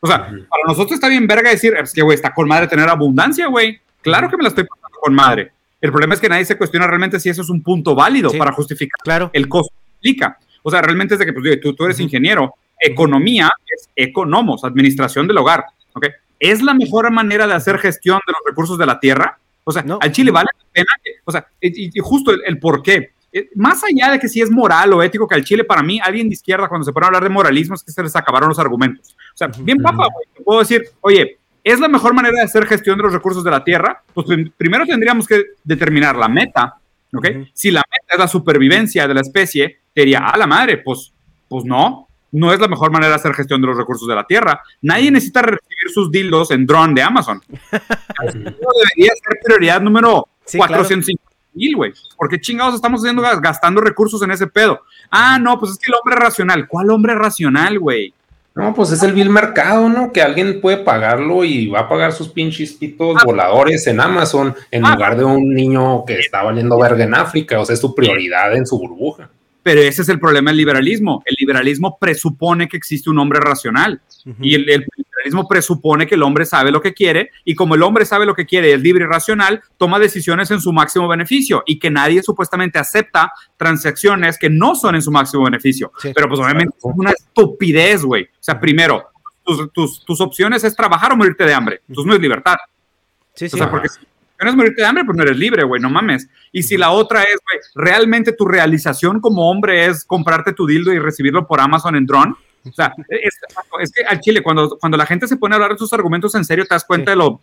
Speaker 2: O sea, para nosotros está bien verga decir, es que, güey, está con madre tener abundancia, güey. Claro que me la estoy pasando con madre. El problema es que nadie se cuestiona realmente si eso es un punto válido para justificar
Speaker 1: claro.
Speaker 2: el costo que O sea, realmente es de que pues, tú, tú eres ingeniero, economía es economos, administración del hogar. ¿ok? ¿Es la mejor manera de hacer gestión de los recursos de la tierra? O sea, al Chile vale la pena, o sea, y, justo el, el, por qué. Eh, más allá de que si es moral o ético que al Chile, para mí, alguien de izquierda, cuando se pone a hablar de moralismo, es que se les acabaron los argumentos. O sea, bien papa, güey, puedo decir, oye, ¿es la mejor manera de hacer gestión de los recursos de la Tierra? Pues primero tendríamos que determinar la meta, ¿ok? Si la meta es la supervivencia de la especie, te diría, a la madre, pues, pues no, no es la mejor manera de hacer gestión de los recursos de la Tierra. Nadie necesita recibir sus dildos en drone de Amazon. Eso debería ser prioridad número sí, 450 mil, güey. ¿Por qué chingados estamos haciendo gastando recursos en ese pedo? Ah, no, pues es que el hombre racional. ¿Cuál hombre racional, güey?
Speaker 3: No, pues es el vil mercado, ¿no? Que alguien puede pagarlo y va a pagar sus pinches pitos ah. voladores en Amazon en ah. lugar de un niño que está valiendo verga en África. O sea, es su prioridad en su burbuja.
Speaker 2: Pero ese es el problema del liberalismo. El liberalismo presupone que existe un hombre racional. Y el, liberalismo presupone que el hombre sabe lo que quiere. Y como el hombre sabe lo que quiere, es libre y racional, toma decisiones en su máximo beneficio. Y que nadie supuestamente acepta transacciones que no son en su máximo beneficio. Pero pues obviamente es una estupidez, güey. O sea, primero, tus, tus, opciones es trabajar o morirte de hambre. Entonces no es libertad. Sí, sí. O sea, porque es morirte de hambre, pues no eres libre, güey, no mames. Y si la otra es, güey, realmente tu realización como hombre es comprarte tu dildo y recibirlo por Amazon en drone, o sea, es, que al Chile, cuando, cuando la gente se pone a hablar de sus argumentos en serio, te das cuenta de lo,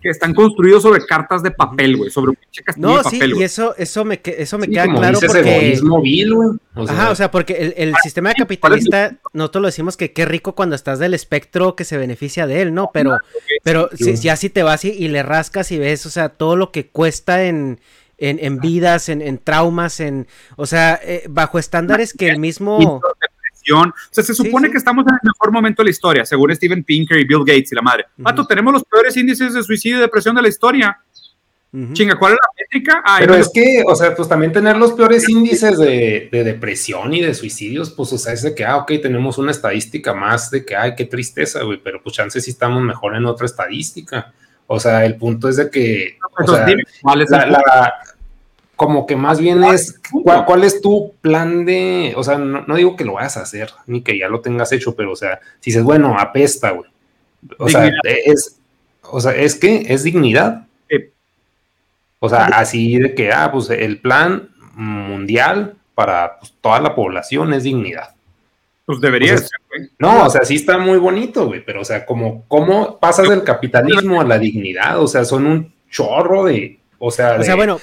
Speaker 2: que están construidos sobre cartas de papel, güey, sobre un pinche castillo no, de papel.
Speaker 1: Sí, y eso, eso me, eso me queda claro porque.
Speaker 3: Móvil, güey.
Speaker 1: Ajá, o sea, porque el, el sistema capitalista, nosotros lo decimos que qué rico cuando estás del espectro que se beneficia de él, ¿no? Pero, pero si, ya si te vas y, y, le rascas y ves, o sea, todo lo que cuesta en. En, en vidas, en, en, traumas, en, o sea, eh, bajo estándares que el mismo
Speaker 2: o sea, se supone que estamos en el mejor momento de la historia, según Steven Pinker y Bill Gates y la madre. Pato, tenemos los peores índices de suicidio y depresión de la historia. Chinga, ¿cuál es la métrica?
Speaker 3: Pero es que, o sea, pues también tener los peores índices de, depresión y de suicidios, pues, o sea, es de que, ah, ok, tenemos una estadística más de que, ay, qué tristeza, güey, pero pues chances si estamos mejor en otra estadística. O sea, el punto es de que, o sea, la, como que más bien es ¿cuál, es tu plan de, o sea, no, digo que lo vayas a hacer, ni que ya lo tengas hecho, pero o sea, si dices, bueno, apesta, güey. O sea, es, o sea, es que es dignidad. O sea, así de que, ah, pues el plan mundial para pues, toda la población es dignidad.
Speaker 2: Pues debería ser,
Speaker 3: güey. No, o sea, sí está muy bonito, güey, pero o sea, como, ¿cómo pasas del capitalismo a la dignidad? O sea, son un chorro de, o sea,
Speaker 1: o sea, bueno,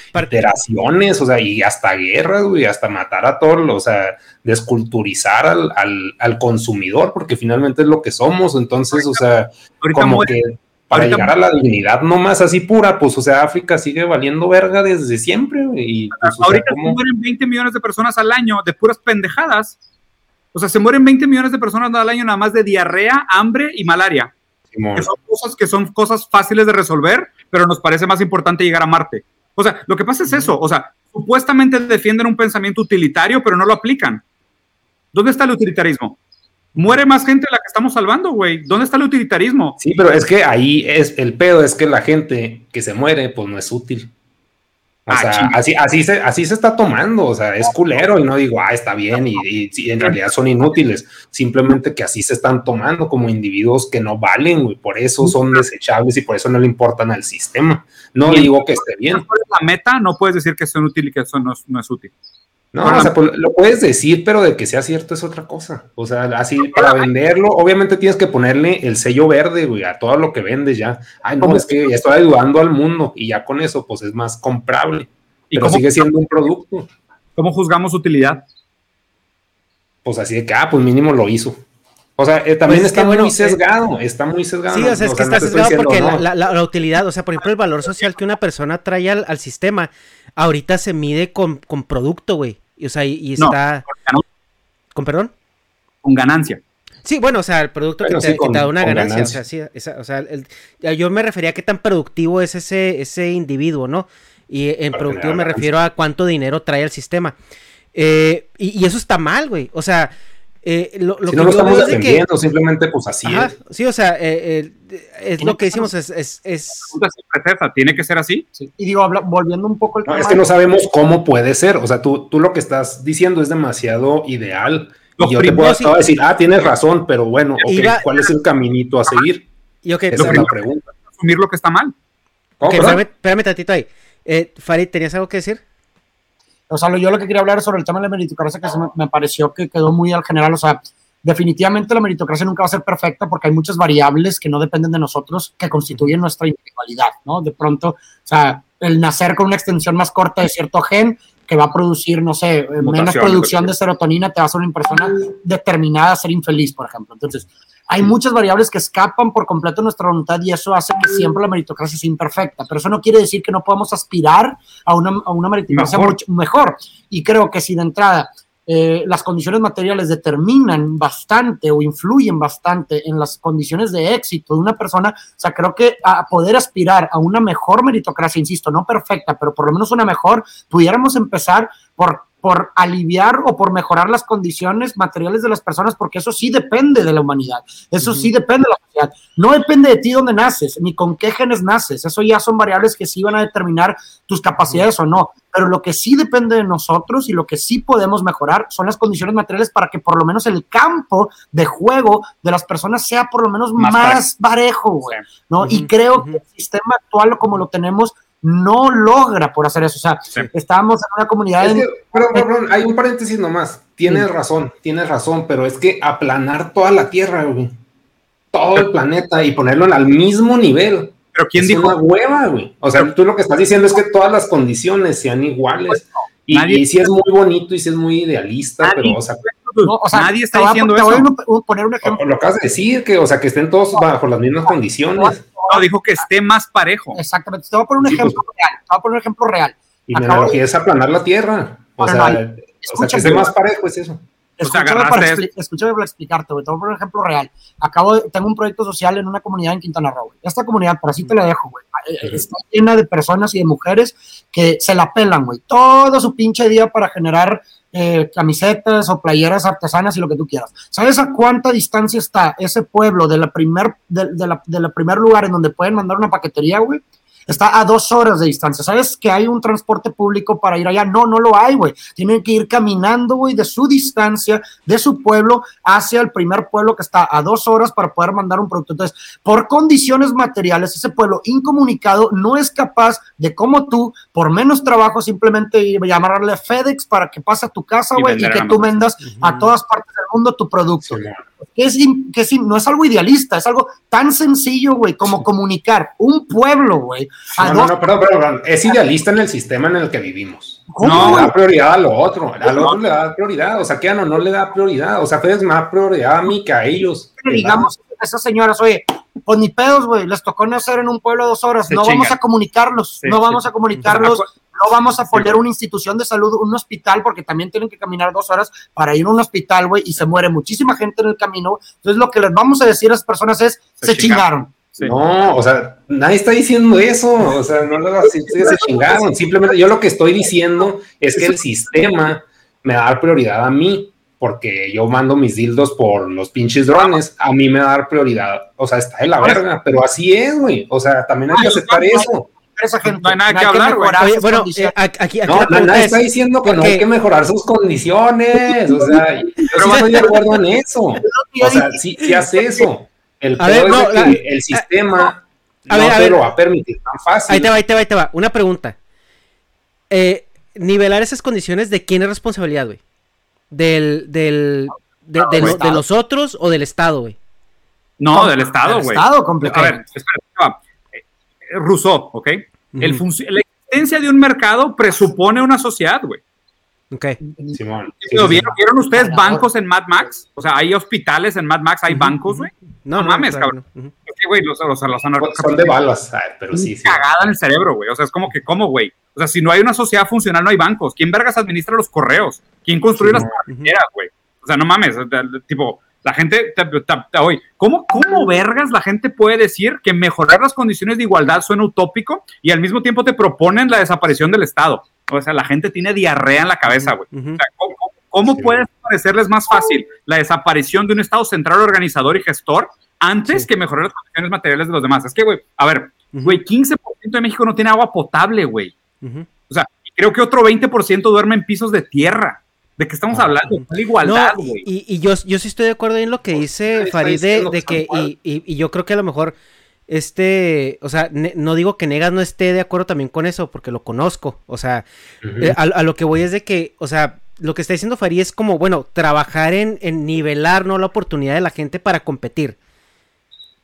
Speaker 3: o sea, y hasta guerras, güey, hasta matar a todos, o sea, desculturizar al, al, al, consumidor, porque finalmente es lo que somos, entonces, o sea, como que para llegar a la dignidad no más así pura, pues, o sea, África sigue valiendo verga desde siempre, y pues,
Speaker 2: ahorita se mueren 20 millones de personas al año de puras pendejadas, o sea, se mueren 20 millones de personas al año nada más de diarrea, hambre y malaria. Que son cosas que son cosas fáciles de resolver, pero nos parece más importante llegar a Marte. O sea, lo que pasa es eso, o sea, supuestamente defienden un pensamiento utilitario, pero no lo aplican. ¿Dónde está el utilitarismo? Muere más gente de la que estamos salvando, güey. ¿Dónde está el utilitarismo?
Speaker 3: Sí, pero es que ahí es el pedo, es que la gente que se muere, pues no es útil. O ah, sea, así, así, se, así se está tomando, o sea, es culero y no digo, ah, está bien y, y, en realidad son inútiles, simplemente que así se están tomando como individuos que no valen, güey, por eso son desechables y por eso no le importan al sistema. No digo que esté bien.
Speaker 2: La meta no puedes decir que son útiles y que eso no, es útil.
Speaker 3: No, o sea, pues, lo puedes decir, pero de que sea cierto es otra cosa. O sea, así para venderlo, obviamente tienes que ponerle el sello verde, güey, a todo lo que vendes ya. Ay, no, es que ya estoy ayudando al mundo y ya con eso, pues es más comprable. ¿Y pero sigue siendo un producto.
Speaker 2: ¿Cómo juzgamos utilidad?
Speaker 3: Pues así de que, ah, pues mínimo lo hizo. O sea, eh, también pues está muy sesgado, está muy sesgado.
Speaker 1: Sí, o sea, es que está sesgado porque la, utilidad, o sea, por ejemplo, el valor social que una persona trae al, sistema, ahorita se mide con, producto, güey. Y, o sea, y, está... ¿Con perdón?
Speaker 2: Con ganancia.
Speaker 1: Sí, bueno, o sea, el producto que, te, da una ganancia. O sea, sí, o sea yo me refería a qué tan productivo es ese, ese individuo, ¿no? Y en productivo me refiero a cuánto dinero trae el sistema. Eh, y, eso está mal, güey. O sea, eh, lo,
Speaker 3: que no lo estamos defendiendo, simplemente pues así es.
Speaker 1: Sí, o sea, eh, es lo que decimos, es... es, es...
Speaker 2: ¿Tiene que ser así?
Speaker 4: Y digo, volviendo un poco
Speaker 3: el no, Es que no sabemos cómo puede ser, o sea, tú, tú lo que estás diciendo es demasiado ideal. y yo te puedo decir, ah, tienes razón, pero bueno, ¿cuál es el caminito a seguir?
Speaker 1: Y okay,
Speaker 2: Esa es la pregunta. Asumir lo que está mal.
Speaker 1: Okay, espérame, espérame tantito ahí. Eh, Farid, ¿tenías algo que decir?
Speaker 4: O sea, yo lo que quería hablar es sobre el tema de la meritocracia, que me, pareció que quedó muy al general. O sea, definitivamente la meritocracia nunca va a ser perfecta porque hay muchas variables que no dependen de nosotros que constituyen nuestra individualidad, ¿no? De pronto, o sea, el nacer con una extensión más corta de cierto gen que va a producir, no sé, menos producción de serotonina, te va a hacer una persona determinada a ser infeliz, por ejemplo. Entonces, hay muchas variables que escapan por completo nuestra voluntad y eso hace que siempre la meritocracia sea imperfecta, pero eso no quiere decir que no podamos aspirar a una, a una meritocracia mejor. mucho mejor. Y creo que si de entrada eh, las condiciones materiales determinan bastante o influyen bastante en las condiciones de éxito de una persona, o sea, creo que a poder aspirar a una mejor meritocracia, insisto, no perfecta, pero por lo menos una mejor, pudiéramos empezar por por aliviar o por mejorar las condiciones materiales de las personas, porque eso sí depende de la humanidad, eso sí depende de la sociedad. No depende de ti dónde naces, ni con qué genes naces, eso ya son variables que sí van a determinar tus capacidades o no, pero lo que sí depende de nosotros y lo que sí podemos mejorar son las condiciones materiales para que por lo menos el campo de juego de las personas sea por lo menos más, parejo, ¿no? Y creo que el sistema actual como lo tenemos no logra por hacer eso. O sea, estábamos en una comunidad.
Speaker 3: pero, hay un paréntesis nomás. Tienes razón, tienes razón, pero es que aplanar toda la Tierra, güey, todo el planeta y ponerlo al mismo nivel.
Speaker 2: Pero ¿quién dijo?
Speaker 3: una hueva, güey. O sea, tú lo que estás diciendo es que todas las condiciones sean iguales. y, si es muy bonito y si es muy idealista, pero, o sea,
Speaker 2: nadie está diciendo eso.
Speaker 3: Voy a poner un ejemplo. Lo acabas de decir, que, o sea, que estén todos bajo las mismas condiciones.
Speaker 2: No, dijo que esté más parejo.
Speaker 4: Exactamente. Te voy a poner un ejemplo pues. real. Te voy a poner un ejemplo real.
Speaker 3: Y la analogía es aplanar la tierra. O, sea, o sea, que esté más parejo es eso.
Speaker 4: Escúchame, para, escúchame para explicarte, güey. Te voy a poner un ejemplo real. Acabo de, tengo un proyecto social en una comunidad en Quintana Roo. Esta comunidad, por así te la dejo, güey. Está llena de personas y de mujeres que se la pelan, güey. Todo su pinche día para generar eh, camisetas o playeras artesanas y lo que tú quieras. ¿Sabes a cuánta distancia está ese pueblo de la primer, de, la, de la primer lugar en donde pueden mandar una paquetería, güey? Está a dos horas de distancia. ¿Sabes que hay un transporte público para ir allá? No, no lo hay, güey. Tienen que ir caminando, güey, de su distancia, de su pueblo, hacia el primer pueblo que está a dos horas para poder mandar un producto. Entonces, por condiciones materiales, ese pueblo incomunicado no es capaz de, como tú, por menos trabajo, simplemente llamarle a FedEx para que pase a tu casa, güey, y, que tú vendas a todas partes del mundo tu producto. Que, es, que es, no es algo idealista, es algo tan sencillo, güey, como comunicar un pueblo, güey.
Speaker 3: No, no, no, perdón, perdón, es idealista en el sistema en el que vivimos. No, le da prioridad a lo otro, a lo otro le da prioridad, o sea, que no, no le da prioridad, o sea, Fede es más prioridad a mí que a ellos.
Speaker 4: Digamos, esas señoras, oye, pues ni pedos, güey, les tocó nacer en un pueblo dos horas, no vamos a comunicarlos, no vamos a comunicarlos, no vamos a poner una institución de salud, un hospital, porque también tienen que caminar dos horas para ir a un hospital, güey, y se muere muchísima gente en el camino. Entonces, lo que les vamos a decir a las personas es: se, chingaron.
Speaker 3: No, o sea, nadie está diciendo eso, o sea, no lo se, se chingaron, simplemente yo lo que estoy diciendo es que el sistema me da prioridad a mí, porque yo mando mis dildos por los pinches drones, a mí me va a dar prioridad. O sea, está de la verga, pero así es, güey. O sea, también hay que aceptar eso.
Speaker 2: no hay nada que hablar, güey.
Speaker 1: Bueno, eh, aquí, aquí
Speaker 3: no, nadie está diciendo que no hay que mejorar sus condiciones. O sea, yo sí estoy de acuerdo en eso. O sea, sí, sí hace eso. El peor es que el sistema a ver, no te lo va a permitir tan fácil.
Speaker 1: Ahí te va, ahí te va, ahí te va. Una pregunta. Eh, nivelar esas condiciones, ¿de quién es responsabilidad, güey? Del, del, de, de, los otros o del Estado, güey?
Speaker 2: No, del Estado, güey.
Speaker 4: Estado completo.
Speaker 2: A ver, espera, eh, Rousseau, ¿ok? el la existencia de un mercado presupone una sociedad, güey.
Speaker 1: Ok.
Speaker 2: Simón. ¿Vieron, ustedes bancos en Mad Max? O sea, hay hospitales en Mad Max, hay bancos, güey. No, mames, cabrón. Es que, güey, los, los, los
Speaker 3: Son de balas, pero sí, sí.
Speaker 2: Cagada en el cerebro, güey. O sea, es como que, ¿cómo, güey? O sea, si no hay una sociedad funcional, no hay bancos. ¿Quién vergas administra los correos? ¿Quién construye las carreteras, güey? O sea, no mames. Tipo, la gente, hoy, ¿cómo, ¿cómo vergas la gente puede decir que mejorar las condiciones de igualdad suena utópico y al mismo tiempo te proponen la desaparición del Estado? O sea, la gente tiene diarrea en la cabeza, güey. O sea, ¿cómo, puede parecerles más fácil la desaparición de un Estado central organizador y gestor antes que mejorar las condiciones materiales de los demás? Es que, güey, a ver, güey, 15% de México no tiene agua potable, güey. O sea, creo que otro 20% duerme en pisos de tierra. ¿De qué estamos ah, hablando? La igualdad, güey.
Speaker 1: y, yo, yo sí estoy de acuerdo en lo que dice Farid de, que, y, yo creo que a lo mejor, este, o sea, no digo que Negas no esté de acuerdo también con eso, porque lo conozco. O sea, eh, a, lo que voy es de que, o sea, lo que está diciendo Farid es como, bueno, trabajar en, nivelar, ¿no? La oportunidad de la gente para competir.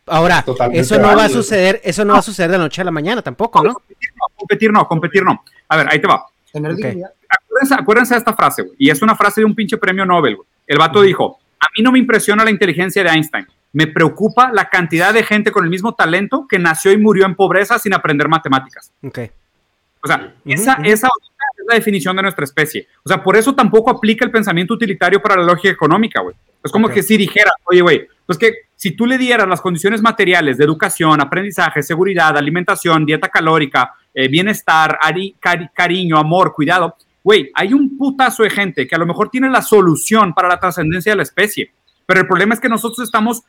Speaker 1: Ahora, eso no va a suceder, eso no va a suceder de la noche a la mañana tampoco, ¿no?
Speaker 2: Competir no, competir no. A ver, ahí te va. Acuérdense, de esta frase, güey. Y es una frase de un pinche premio Nobel, güey. El vato dijo, a mí no me impresiona la inteligencia de Einstein. Me preocupa la cantidad de gente con el mismo talento que nació y murió en pobreza sin aprender matemáticas.
Speaker 1: Ok.
Speaker 2: O sea, esa, esa es la definición de nuestra especie. O sea, por eso tampoco aplica el pensamiento utilitario para la lógica económica, güey. Es como que si dijera, oye, güey, pues que si tú le dieras las condiciones materiales de educación, aprendizaje, seguridad, alimentación, dieta calórica, eh, bienestar, cariño, amor, cuidado, güey, hay un putazo de gente que a lo mejor tiene la solución para la trascendencia de la especie, pero el problema es que nosotros estamos,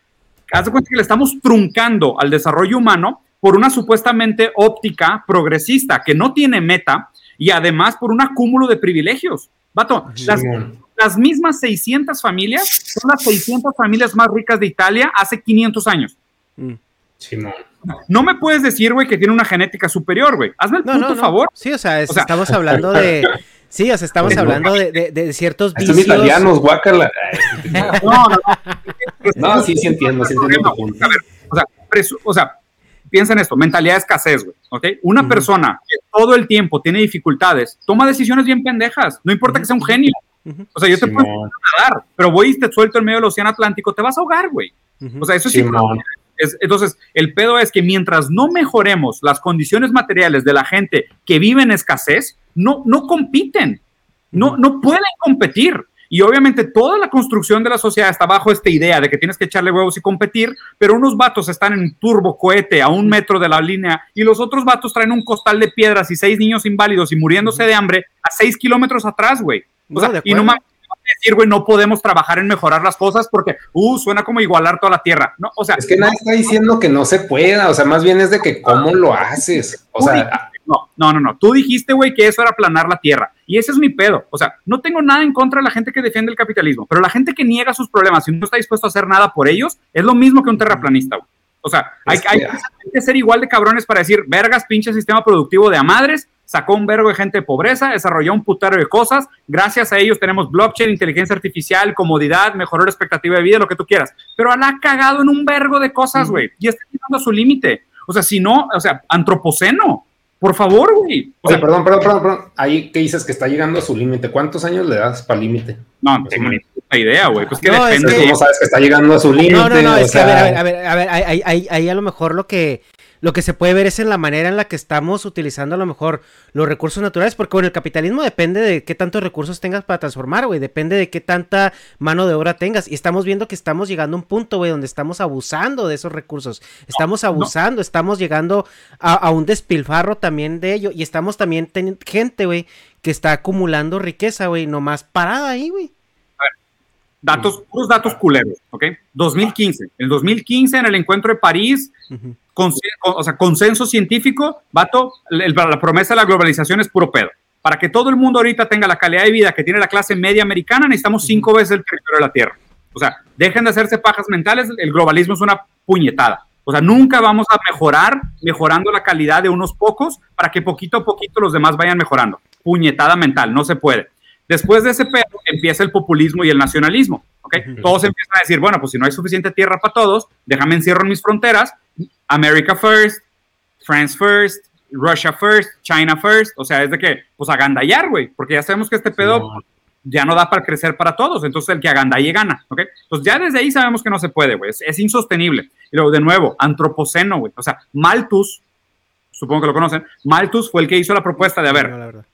Speaker 2: haz de cuenta que le estamos truncando al desarrollo humano por una supuestamente óptica progresista que no tiene meta y además por un acúmulo de privilegios. Vato, las, mismas 600 familias son las 600 familias más ricas de Italia hace 500 años. Mm. No me puedes decir, güey, que tiene una genética superior, güey. Hazme el puto favor.
Speaker 1: Sí, o sea, estamos hablando de. Sí, o sea, estamos hablando de, de, ciertos
Speaker 3: vicios. Son italianos, guácala. no, no, no. sí, sí entiendo, sí entiendo
Speaker 2: A ver, o sea, o sea, piensa en esto, mentalidad de escasez, güey, ¿ok? Una persona que todo el tiempo tiene dificultades, toma decisiones bien pendejas, no importa que sea un genio. O sea, yo te puedo nadar, pero voy y te suelto en medio del océano Atlántico, te vas a ahogar, güey. O sea, eso sí entonces, el pedo es que mientras no mejoremos las condiciones materiales de la gente que vive en escasez, no, no compiten, no, no pueden competir. Y obviamente toda la construcción de la sociedad está bajo esta idea de que tienes que echarle huevos y competir, pero unos vatos están en turbo cohete a un metro de la línea y los otros vatos traen un costal de piedras y seis niños inválidos y muriéndose de hambre a seis kilómetros atrás, güey. y no decir, güey, no podemos trabajar en mejorar las cosas porque, uh, suena como igualar toda la tierra. No, o sea,
Speaker 3: es que nadie está diciendo que no se pueda, o sea, más bien es de que cómo lo haces. O sea,
Speaker 2: no, no, no, no. Tú dijiste, güey, que eso era aplanar la tierra. Y ese es mi pedo. O sea, no tengo nada en contra de la gente que defiende el capitalismo, pero la gente que niega sus problemas y no está dispuesto a hacer nada por ellos es lo mismo que un terraplanista, güey. O sea, hay, hay, que ser igual de cabrones para decir, vergas, pinche sistema productivo de a madres, sacó un vergo de gente de pobreza, desarrolló un putero de cosas. Gracias a ellos tenemos blockchain, inteligencia artificial, comodidad, mejoró la expectativa de vida, lo que tú quieras. Pero la ha cagado en un vergo de cosas, güey. Y está llegando a su límite. O sea, si no, o sea, antropoceno. Por favor, güey.
Speaker 3: O sea, perdón, perdón, perdón, perdón. Ahí que dices que está llegando a su límite. ¿Cuántos años le das para límite?
Speaker 2: No, no tengo ni puta idea, güey. Pues que
Speaker 3: no, depende. Es que... ¿Cómo sabes que está llegando a su límite?
Speaker 1: No, no, no, es que a ver, a ver, a ver, a ver, ahí, ahí, ahí a lo mejor lo que lo que se puede ver es en la manera en la que estamos utilizando a lo mejor los recursos naturales, porque bueno, el capitalismo depende de qué tantos recursos tengas para transformar, güey, depende de qué tanta mano de obra tengas. Y estamos viendo que estamos llegando a un punto, güey, donde estamos abusando de esos recursos. Estamos abusando, estamos llegando a, un despilfarro también de ello. Y estamos también teniendo gente, güey, que está acumulando riqueza, güey, nomás parada ahí, güey.
Speaker 2: Datos, puros datos culeros, ¿ok? 2015. En 2015, en el encuentro de París, o sea, consenso científico, vato, la promesa de la globalización es puro pedo. Para que todo el mundo ahorita tenga la calidad de vida que tiene la clase media americana, necesitamos cinco veces el territorio de la Tierra. O sea, dejen de hacerse pajas mentales, el globalismo es una puñetada. O sea, nunca vamos a mejorar mejorando la calidad de unos pocos para que poquito a poquito los demás vayan mejorando. Puñetada mental, no se puede. Después de ese pedo empieza el populismo y el nacionalismo. ¿okay? Todos empiezan a decir, bueno, pues si no hay suficiente tierra para todos, déjame encierro en mis fronteras America first, France first, Russia first, China first, o sea, es de que, pues agandallar, güey, porque ya sabemos que este pedo ya no da para crecer para todos, entonces el que agandalle gana, ¿ok? Entonces ya desde ahí sabemos que no se puede, güey, es, insostenible. Y luego, de nuevo, antropoceno, güey, o sea, Malthus, supongo que lo conocen, Malthus fue el que hizo la propuesta de, a ver,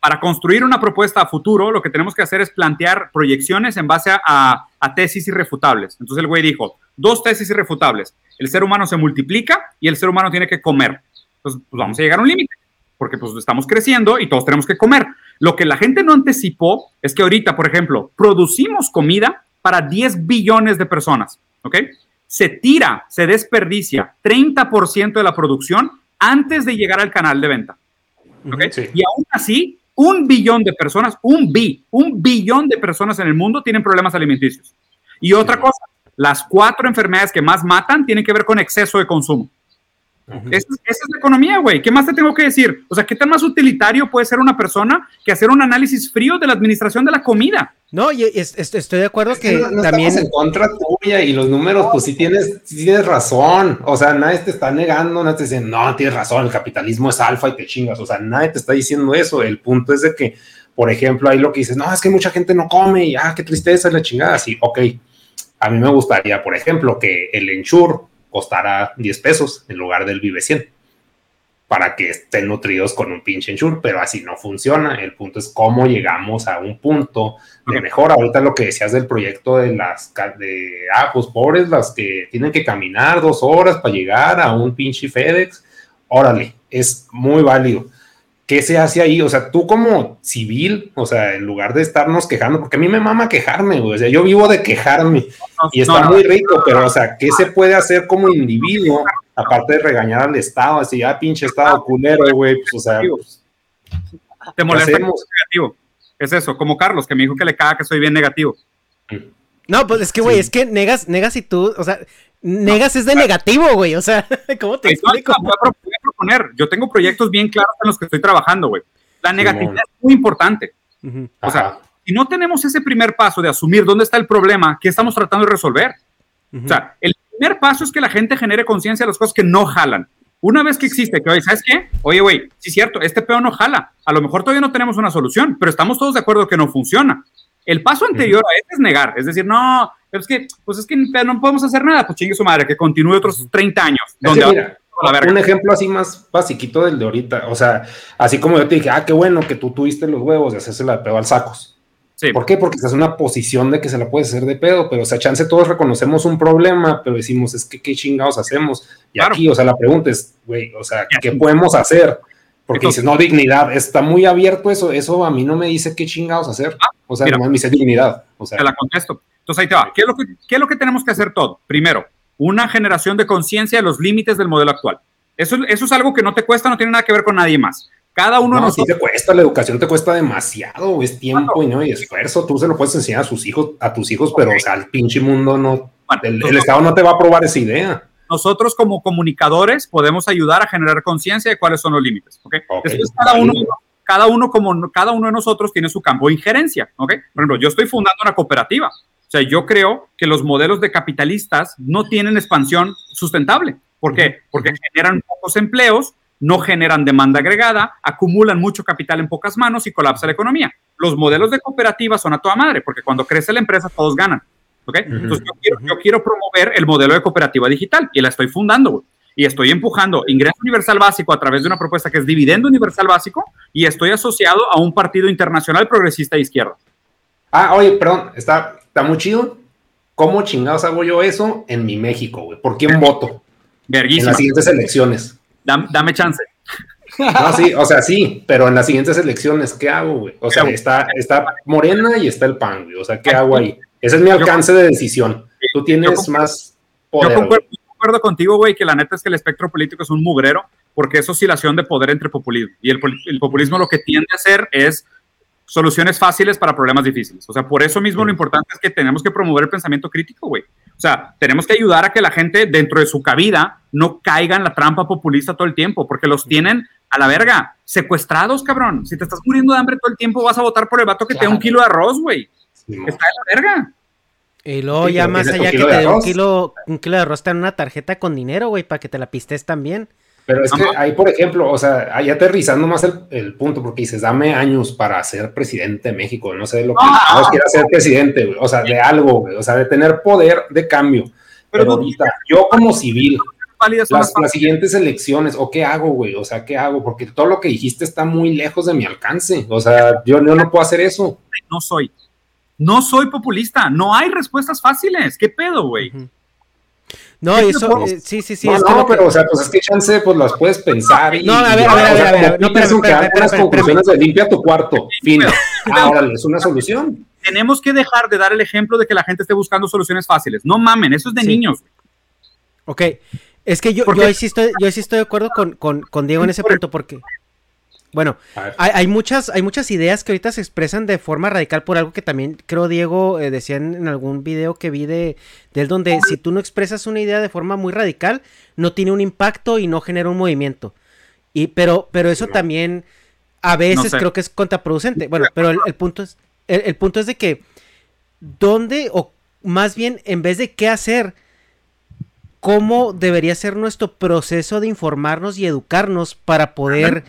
Speaker 2: para construir una propuesta a futuro, lo que tenemos que hacer es plantear proyecciones en base a, a tesis irrefutables. Entonces el güey dijo, dos tesis irrefutables el ser humano se multiplica y el ser humano tiene que comer. Entonces, pues vamos a llegar a un límite, porque pues estamos creciendo y todos tenemos que comer. Lo que la gente no anticipó es que ahorita, por ejemplo, producimos comida para 10 billones de personas, ¿ok? Se tira, se desperdicia 30% de la producción antes de llegar al canal de venta, ¿ok? Y aún así, un billón de personas, un bi, un billón de personas en el mundo tienen problemas alimenticios. Y otra cosa, las cuatro enfermedades que más matan tienen que ver con exceso de consumo. Esa, es la economía, güey. ¿Qué más te tengo que decir? O sea, ¿qué tan más utilitario puede ser una persona que hacer un análisis frío de la administración de la comida?
Speaker 1: No, y estoy de acuerdo que
Speaker 3: no,
Speaker 1: también.
Speaker 3: Estamos en contra tuya y los números, pues sí tienes, tienes razón. O sea, nadie te está negando, nadie te dice, no, tienes razón, el capitalismo es alfa y te chingas. O sea, nadie te está diciendo eso. El punto es de que, por ejemplo, ahí lo que dices, no, es que mucha gente no come y ah, qué tristeza es la chingada. Sí, ok a mí me gustaría, por ejemplo, que el Ensure costara 10 pesos en lugar del Vive 100 para que estén nutridos con un pinche Ensure, pero así no funciona. El punto es cómo llegamos a un punto de mejora. Ahorita lo que decías del proyecto de las, de, ah, pues pobres las que tienen que caminar dos horas para llegar a un pinche FedEx. Órale, es muy válido ¿qué se hace ahí? O sea, tú como civil, o sea, en lugar de estarnos quejando, porque a mí me mama quejarme, güey, o sea, yo vivo de quejarme y está muy rico, pero, o sea, ¿qué se puede hacer como individuo, aparte de regañar al Estado, así, ya ah, pinche Estado culero, güey, pues, o sea, pues,
Speaker 2: te molesta negativo. Es eso, como Carlos, que me dijo que le caga que soy bien negativo.
Speaker 1: No, pues es que, güey, es que negas, negas y tú, o sea, negas es de negativo, güey, o sea, ¿cómo te explico?
Speaker 2: Voy a, proponer, yo tengo proyectos bien claros en los que estoy trabajando, güey. La negatividad es muy importante. O sea, si no tenemos ese primer paso de asumir dónde está el problema, ¿qué estamos tratando de resolver? O sea, el primer paso es que la gente genere conciencia de las cosas que no jalan. Una vez que existe, que, oye, ¿sabes qué? Oye, güey, sí es cierto, este pedo no jala. A lo mejor todavía no tenemos una solución, pero estamos todos de acuerdo que no funciona. El paso anterior a este es negar, es decir, no, es que, pues es que no podemos hacer nada, pues chingue su madre, que continúe otros 30 años.
Speaker 3: Donde un ejemplo así más basiquito del de ahorita, o sea, así como yo te dije, ah, qué bueno que tú tuviste los huevos de hacerse la de pedo al sacos. Sí. ¿Por qué? Porque estás en una posición de que se la puedes hacer de pedo, pero o sea, chance todos reconocemos un problema, pero decimos, es que qué chingados hacemos. Y aquí, o sea, la pregunta es, güey, o sea, ¿qué podemos hacer? Porque dices, no, dignidad, está muy abierto eso, eso a mí no me dice qué chingados hacer. Ah, o sea, no me dice dignidad. O sea,
Speaker 2: te la contesto. Entonces ahí te va. ¿Qué es, lo que, ¿Qué es lo que tenemos que hacer todo? Primero, una generación de conciencia de los límites del modelo actual. Eso, eso es algo que no te cuesta, no tiene nada que ver con nadie más. Cada uno
Speaker 3: no, de nosotros. te cuesta, la educación te cuesta demasiado, es tiempo y, ¿no? y esfuerzo. Tú se lo puedes enseñar a sus hijos, a tus hijos, pero o sea, el pinche mundo no. el, Estado no te va a aprobar esa idea.
Speaker 2: nosotros como comunicadores podemos ayudar a generar conciencia de cuáles son los límites. ¿okay? Después cada uno, cada uno como cada uno de nosotros tiene su campo de injerencia. ¿okay? Por ejemplo, yo estoy fundando una cooperativa. O sea, yo creo que los modelos de capitalistas no tienen expansión sustentable. ¿Por qué? Porque generan pocos empleos, no generan demanda agregada, acumulan mucho capital en pocas manos y colapsa la economía. Los modelos de cooperativa son a toda madre, porque cuando crece la empresa todos ganan. ¿okay? Entonces yo quiero, promover el modelo de cooperativa digital y la estoy fundando. Y estoy empujando ingreso universal básico a través de una propuesta que es dividendo universal básico y estoy asociado a un partido internacional progresista de izquierda.
Speaker 3: Ah, oye, perdón, está, está muy chido. ¿Cómo chingados hago yo eso en mi México, güey? ¿Por quién voto? En las siguientes elecciones.
Speaker 2: Dame, chance.
Speaker 3: No, sí, o sea, sí, pero en las siguientes elecciones, ¿qué hago, güey? O sea, está, está Morena y está el PAN, güey. O sea, ¿qué hago ahí? Ese es mi alcance de decisión. Tú tienes más
Speaker 2: poder. Yo concuerdo, contigo, güey, que la neta es que el espectro político es un mugrero, porque es oscilación de poder entre populismo. Y el, el populismo lo que tiende a hacer es soluciones fáciles para problemas difíciles. O sea, por eso mismo lo importante es que tenemos que promover el pensamiento crítico, güey. O sea, tenemos que ayudar a que la gente dentro de su cabida no caiga en la trampa populista todo el tiempo, porque los tienen a la verga, secuestrados, cabrón. Si te estás muriendo de hambre todo el tiempo, vas a votar por el vato que te da un kilo de arroz, güey. Está de la verga.
Speaker 1: Y luego ya más allá que te dé un kilo, un kilo de arroz, te dan una tarjeta con dinero, güey, para que te la pistes también.
Speaker 3: Pero es que ahí, por ejemplo, o sea, ahí aterrizando más el, punto, porque dices, dame años para ser presidente de México, no sé lo que no, quiera ser presidente, o sea, de algo, o sea, de tener poder de cambio. Pero, ahorita, yo como civil, las, siguientes elecciones, o qué hago, güey, o sea, qué hago, porque todo lo que dijiste está muy lejos de mi alcance, o sea, yo, no puedo hacer eso.
Speaker 2: No soy, no soy populista, no hay respuestas fáciles, ¿qué pedo, güey?
Speaker 1: No, eso, eh, sí, sí, sí.
Speaker 3: No, no pero, o sea, pues es que chance, pues las puedes pensar. Y, no, a ver, a ver, a ver, a ver. No, pero, unas conclusiones de limpia tu cuarto. Fin. Ahora es una solución.
Speaker 2: Tenemos que dejar de dar el ejemplo de que la gente esté buscando soluciones fáciles. No mamen, eso es de niños.
Speaker 1: Ok. Es que yo, yo, ahí sí estoy, yo sí estoy de acuerdo con, con, con Diego en ese punto, porque bueno, hay, muchas, hay muchas ideas que ahorita se expresan de forma radical por algo que también creo Diego eh, decía en, algún video que vi de, él donde si tú no expresas una idea de forma muy radical, no tiene un impacto y no genera un movimiento. Y, pero, pero eso también a veces creo que es contraproducente. Bueno, pero el, punto es, el, punto es de que dónde, o más bien, en vez de qué hacer, cómo debería ser nuestro proceso de informarnos y educarnos para poder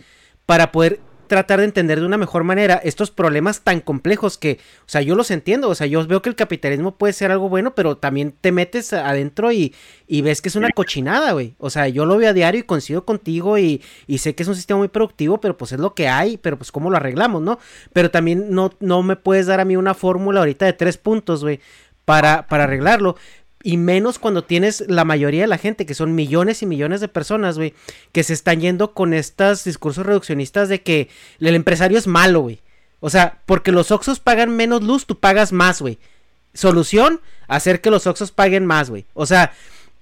Speaker 1: para poder tratar de entender de una mejor manera estos problemas tan complejos que, o sea, yo los entiendo, o sea, yo veo que el capitalismo puede ser algo bueno, pero también te metes adentro y, y ves que es una cochinada, güey. O sea, yo lo veo a diario y coincido contigo y, y, sé que es un sistema muy productivo, pero pues es lo que hay, pero pues cómo lo arreglamos, ¿no? Pero también no, no me puedes dar a mí una fórmula ahorita de tres puntos, güey, para, para arreglarlo y menos cuando tienes la mayoría de la gente, que son millones y millones de personas, güey, que se están yendo con estos discursos reduccionistas de que el empresario es malo, güey. O sea, porque los Oxos pagan menos luz, tú pagas más, güey. Solución, hacer que los Oxos paguen más, güey. O sea,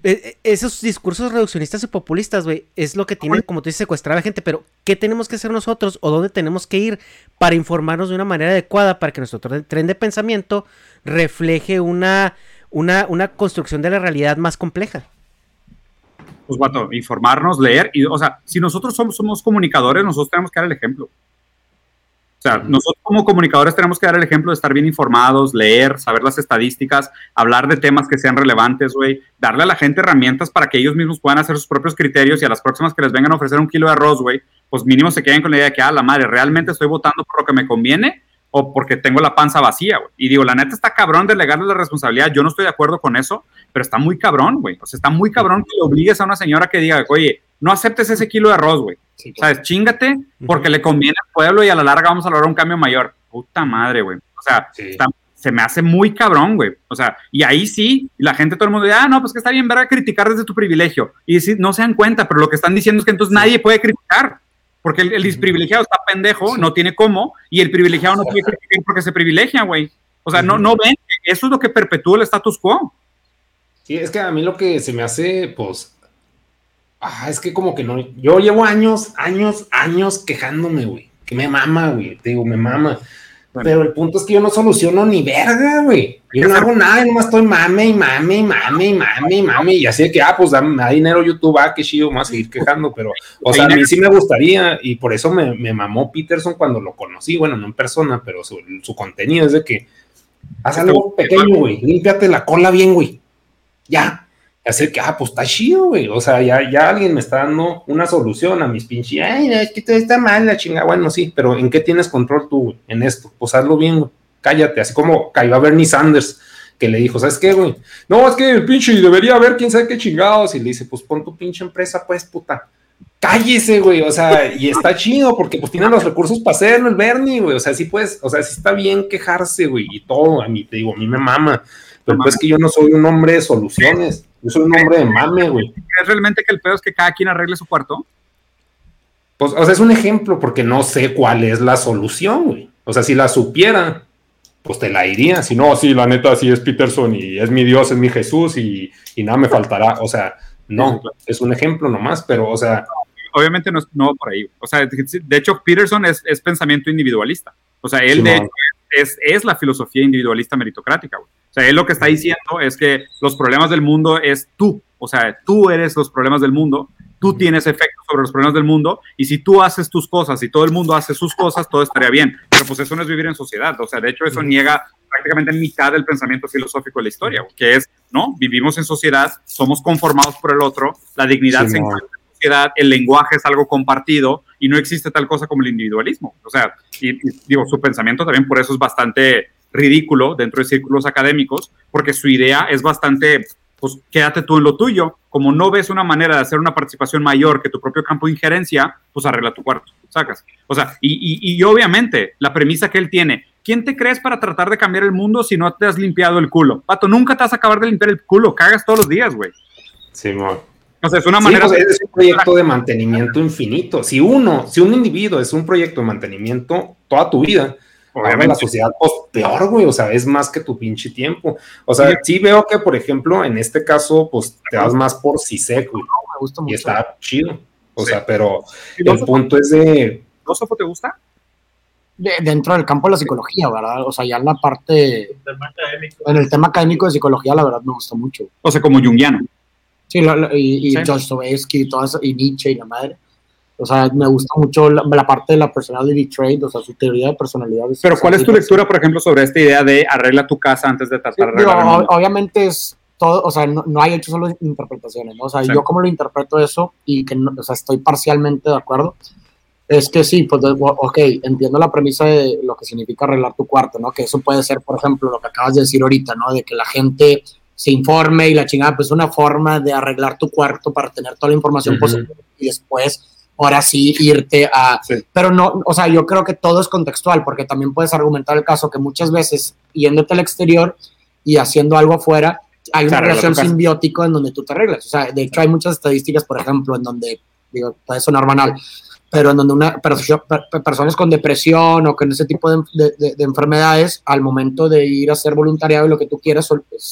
Speaker 1: e, e, esos discursos reduccionistas y populistas, güey, es lo que tienen, como tú dices, secuestrar a la gente, pero ¿qué tenemos que hacer nosotros o dónde tenemos que ir para informarnos de una manera adecuada para que nuestro tren de pensamiento refleje una una, una construcción de la realidad más compleja.
Speaker 2: Pues, guato, informarnos, leer, y, o sea, si nosotros somos, somos comunicadores, nosotros tenemos que dar el ejemplo. O sea, nosotros como comunicadores tenemos que dar el ejemplo de estar bien informados, leer, saber las estadísticas, hablar de temas que sean relevantes, güey, darle a la gente herramientas para que ellos mismos puedan hacer sus propios criterios y a las próximas que les vengan a ofrecer un kilo de arroz, güey, pues mínimo se queden con la idea de que, ah, la madre, realmente estoy votando por lo que me conviene o porque tengo la panza vacía, güey. Y digo, la neta está cabrón delegarle la responsabilidad. Yo no estoy de acuerdo con eso, pero está muy cabrón, güey. O sea, está muy cabrón que le obligues a una señora que diga, oye, no aceptes ese kilo de arroz, güey. ¿Sabes? Chingate porque le conviene al pueblo y a la larga vamos a lograr un cambio mayor. Puta madre, güey. O sea, se me hace muy cabrón, güey. O sea, y ahí sí, la gente, todo el mundo dice, ah, no, pues que está bien, a criticar desde tu privilegio. Y decir, no se dan cuenta, pero lo que están diciendo es que entonces nadie puede criticar. Porque el, el privilegiado está pendejo, no tiene cómo, y el privilegiado no tiene que porque se privilegia, güey. O sea, no, no ven, eso es lo que perpetúa el status quo.
Speaker 3: Sí, es que a mí lo que se me hace, pues, ah, es que como que no, yo llevo años, años, años quejándome, güey, que me mama, güey, te digo, me mama. Pero el punto es que yo no soluciono ni verga, güey. Yo no hago nada, nomás estoy mame y mame y mame y mame y mame. Y así de que, ah, pues dame, me da dinero YouTube, ah, qué chido, más seguir quejando. Pero, o sea, a mí sí me gustaría, y por eso me, me mamó Peterson cuando lo conocí. Bueno, no en persona, pero su, su contenido es de que haz algo pequeño, güey. Límpiate la cola bien, güey. Ya hacer que, ah, pues está chido, güey. O sea, ya, ya alguien me está dando una solución a mis pinches, ay, es que todo está mal, la chinga. Bueno, sí, pero ¿en qué tienes control tú, güey? En esto. Pues hazlo bien, güey. Cállate. Así como cayó a Bernie Sanders, que le dijo, ¿sabes qué, güey? No, es que el pinche debería haber quién sabe qué chingados. Y le dice, pues pon tu pinche empresa, pues, puta. Cállese, güey. O sea, y está chido porque pues tienen los recursos para hacerlo el Bernie, güey. O sea, sí puedes, o sea, sí está bien quejarse, güey. Y todo, a mí, te digo, a mí me mama. Pero pues es que yo no soy un hombre de soluciones. Yo soy un hombre de mame, güey.
Speaker 2: ¿Es realmente que el pedo es que cada quien arregle su cuarto?
Speaker 3: Pues, o sea, es un ejemplo porque no sé cuál es la solución, güey. O sea, si la supiera, pues te la iría. Si no, sí, la neta, sí es Peterson y es mi Dios, es mi Jesús y, nada me faltará. O sea, no, es un ejemplo nomás, pero, o sea.
Speaker 2: Obviamente no es no por ahí. O sea, de hecho, Peterson es, pensamiento individualista. O sea, él de hecho es, es, la filosofía individualista meritocrática, güey. O sea, él lo que está diciendo es que los problemas del mundo es tú. O sea, tú eres los problemas del mundo, tú tienes efecto sobre los problemas del mundo y si tú haces tus cosas y todo el mundo hace sus cosas, todo estaría bien. Pero pues eso no es vivir en sociedad. O sea, de hecho eso niega prácticamente mitad del pensamiento filosófico de la historia, que es, ¿no? Vivimos en sociedad, somos conformados por el otro, la dignidad se encuentra en sociedad, el lenguaje es algo compartido y no existe tal cosa como el individualismo. O sea, y digo, su pensamiento también por eso es bastante ridículo dentro de círculos académicos, porque su idea es bastante, pues quédate tú en lo tuyo. Como no ves una manera de hacer una participación mayor que tu propio campo de injerencia, pues arregla tu cuarto, sacas. O sea, y, y, obviamente la premisa que él tiene, ¿quién te crees para tratar de cambiar el mundo si no te has limpiado el culo? Pato, nunca te vas a acabar de limpiar el culo, cagas todos los días, güey.
Speaker 3: Sí,
Speaker 2: O sea, es una manera.
Speaker 3: Pues, es un proyecto de mantenimiento infinito. Si uno, si un individuo es un proyecto de mantenimiento toda tu vida, Obviamente. la sociedad, pues peor, güey, o sea, es más que tu pinche tiempo. O sea, sí, veo que, por ejemplo, en este caso, pues te vas más por CISEC, güey. me gusta mucho. Y está chido. O sea, pero el punto es de.
Speaker 2: ¿Filósofo te gusta?
Speaker 4: dentro del campo de la psicología, ¿verdad? O sea, ya en la parte. En el tema académico de psicología, la verdad, me gusta mucho.
Speaker 2: O sea, como jungiano.
Speaker 4: Sí, y, y y, todas, y Nietzsche y la madre. O sea, me gusta mucho la, parte de la personality trait, o sea, su teoría de personalidad.
Speaker 2: Pero ¿cuál es tu lectura, por ejemplo, sobre esta idea de arregla tu casa antes de tratar de arreglar
Speaker 4: Obviamente es todo, o sea, no, hay hecho solo interpretaciones, ¿no? O sea, yo como lo interpreto eso y que, o sea, estoy parcialmente de acuerdo, es que sí, pues, ok, entiendo la premisa de lo que significa arreglar tu cuarto, ¿no? Que eso puede ser, por ejemplo, lo que acabas de decir ahorita, ¿no? De que la gente se informe y la chingada, pues una forma de arreglar tu cuarto para tener toda la información posible y después ahora sí irte a... Pero no, o sea, yo creo que todo es contextual, porque también puedes argumentar el caso que muchas veces yéndote al exterior y haciendo algo afuera, hay una relación simbiótica en donde tú te arreglas. O sea, de hecho hay muchas estadísticas, por ejemplo, en donde, digo, puede sonar banal, pero en donde una personas con depresión o con ese tipo de, de, enfermedades, al momento de ir a hacer voluntariado y lo que tú quieras,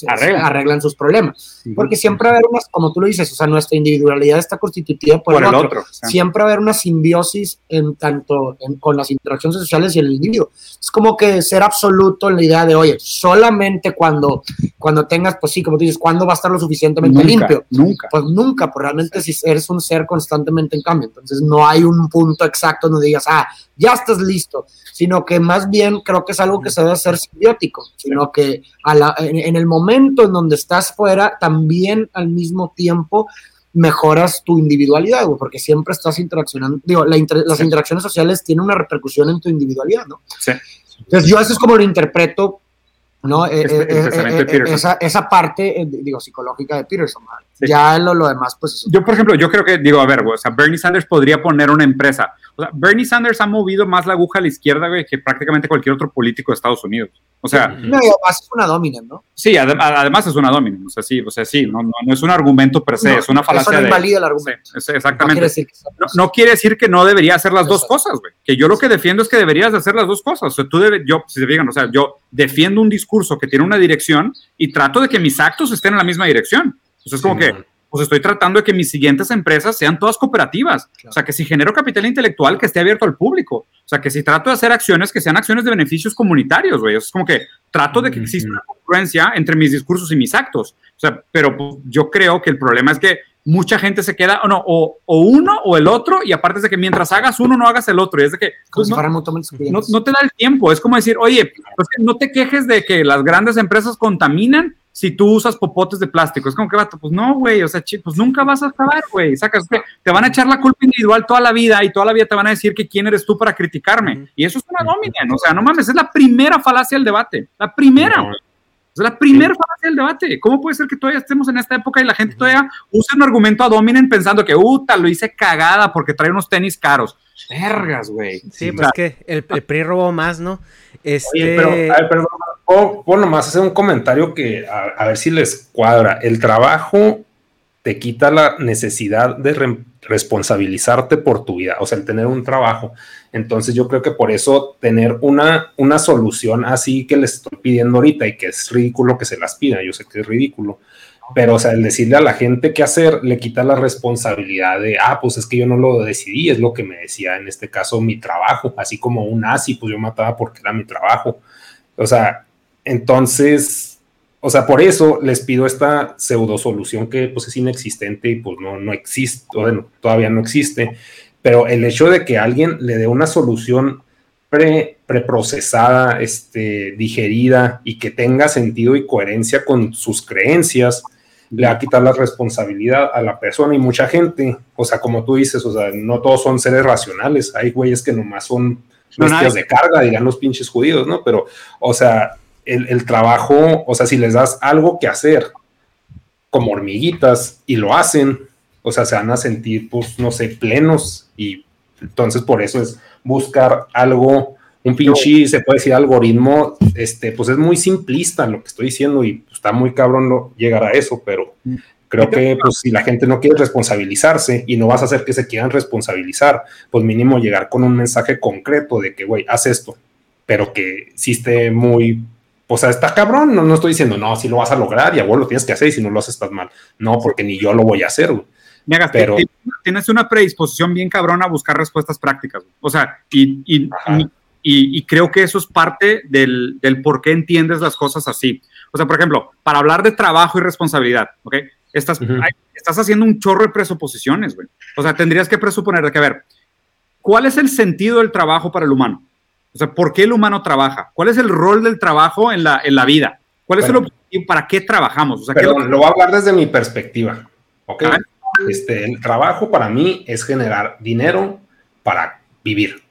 Speaker 4: arreglan. sus problemas. Porque siempre va a haber unas, como tú lo dices, o sea, nuestra individualidad está constituida por, el, otro. Siempre va a haber una simbiosis en tanto con las interacciones sociales y el individuo. Es como que ser absoluto en la idea de, oye, solamente cuando, cuando tengas, pues sí, como tú dices, ¿cuándo va a estar lo suficientemente limpio?
Speaker 2: Nunca.
Speaker 4: Pues nunca, pues realmente si eres un ser constantemente en cambio. Entonces no hay un punto exacto donde digas, ah, ya estás listo, sino que más bien creo que es algo que se debe hacer simbiótico, sino que en, el momento en donde estás fuera, también al mismo tiempo mejoras tu individualidad, porque siempre estás interaccionando, digo, las interacciones sociales tienen una repercusión en tu individualidad, ¿no?
Speaker 2: Sí.
Speaker 4: Entonces yo eso es como lo interpreto ¿no? Eh, eh, eh, esa, esa, parte, digo, psicológica de Peterson. Ya lo, lo, demás, pues...
Speaker 2: Yo, por ejemplo, yo creo que, digo, a ver, o sea, Bernie Sanders podría poner una empresa. O sea, Bernie Sanders ha movido más la aguja a la izquierda, güey, que prácticamente cualquier otro político de Estados Unidos. O sea...
Speaker 4: No, además es una domina, ¿no?
Speaker 2: Sí, además es una domina. O sea, sí, o sea, sí, no, no, es un argumento per se, es una falacia
Speaker 4: eso no invalida el argumento.
Speaker 2: exactamente. No quiere, decir que no, quiere decir que no debería hacer las dos cosas, güey. Que yo lo que defiendo es que deberías hacer las dos cosas. O sea, tú debes, yo, si se fijan, o sea, yo defiendo un discurso que tiene una dirección y trato de que mis actos estén en la misma dirección. Entonces, es como que pues estoy tratando de que mis siguientes empresas sean todas cooperativas. O sea, que si genero capital intelectual, que esté abierto al público. O sea, que si trato de hacer acciones, que sean acciones de beneficios comunitarios, güey. Es como que trato de que exista una congruencia entre mis discursos y mis actos. O sea, pero pues, yo creo que el problema es que mucha gente se queda, o no, o, uno o el otro, y aparte es de que mientras hagas uno, no hagas el otro. Y es de que pues, no, no, te da el tiempo. Es como decir, oye, pues, no te quejes de que las grandes empresas contaminan si tú usas popotes de plástico. Es como que, vato, pues no, güey, o sea, pues nunca vas a acabar, güey. Sacas, te van a echar la culpa individual toda la vida y toda la vida te van a decir que quién eres tú para criticarme. Y eso es una domina, o sea, no mames, es la primera falacia del debate. La primera, güey. Es la primera fase del debate. ¿Cómo puede ser que todavía estemos en esta época y la gente todavía usa un argumento a dominen pensando que, uta, lo hice cagada porque trae unos tenis caros? Vergas, güey.
Speaker 1: Sí, pues que el, PRI robó más, ¿no?
Speaker 3: Este... Oye, pero, a ver, perdón, puedo, nomás hacer un comentario que a, ver si les cuadra. El trabajo te quita la necesidad de responsabilizarte por tu vida, o sea, el tener un trabajo. Entonces yo creo que por eso tener una, una solución así que les estoy pidiendo ahorita y que es ridículo que se las pida, yo sé que es ridículo, pero o sea, el decirle a la gente qué hacer le quita la responsabilidad de, ah, pues es que yo no lo decidí, es lo que me decía en este caso mi trabajo, así como un nazi, pues yo mataba porque era mi trabajo. O sea, entonces, o sea, por eso les pido esta pseudo solución que pues es inexistente y pues no, no existe, bueno, todavía no existe pero el hecho de que alguien le dé una solución pre, preprocesada, este, digerida y que tenga sentido y coherencia con sus creencias, le va a quitar la responsabilidad a la persona y mucha gente, o sea, como tú dices, o sea, no todos son seres racionales, hay güeyes que nomás son bestias de carga, dirán los pinches judíos, ¿no? Pero, o sea, el, trabajo, o sea, si les das algo que hacer como hormiguitas y lo hacen, o sea, se van a sentir, pues, no sé, plenos y entonces por eso es buscar algo, un pinche, se puede decir algoritmo, este, pues es muy simplista lo que estoy diciendo y está muy cabrón llegar a eso, pero creo que pues si la gente no quiere responsabilizarse y no vas a hacer que se quieran responsabilizar, pues mínimo llegar con un mensaje concreto de que, güey, haz esto, pero que sí esté muy o sea, está cabrón, no, no estoy diciendo, no, si lo vas a lograr y a vos lo tienes que hacer y si no lo haces estás mal. No, porque ni yo lo voy a hacer, güey
Speaker 2: pero... tienes una predisposición bien cabrona a buscar respuestas prácticas. O sea, y, y, y, creo que eso es parte del, del, por qué entiendes las cosas así. O sea, por ejemplo, para hablar de trabajo y responsabilidad, ¿ok? Estás, estás haciendo un chorro de presuposiciones, güey. O sea, tendrías que presuponer de que, a ver, ¿cuál es el sentido del trabajo para el humano? O sea, ¿por qué el humano trabaja? ¿Cuál es el rol del trabajo en la, en la vida? ¿Cuál es el objetivo? ¿Para qué trabajamos? O sea,
Speaker 3: pero lo, voy a hablar desde mi perspectiva. ¿ok? Este, el trabajo para mí es generar dinero para vivir.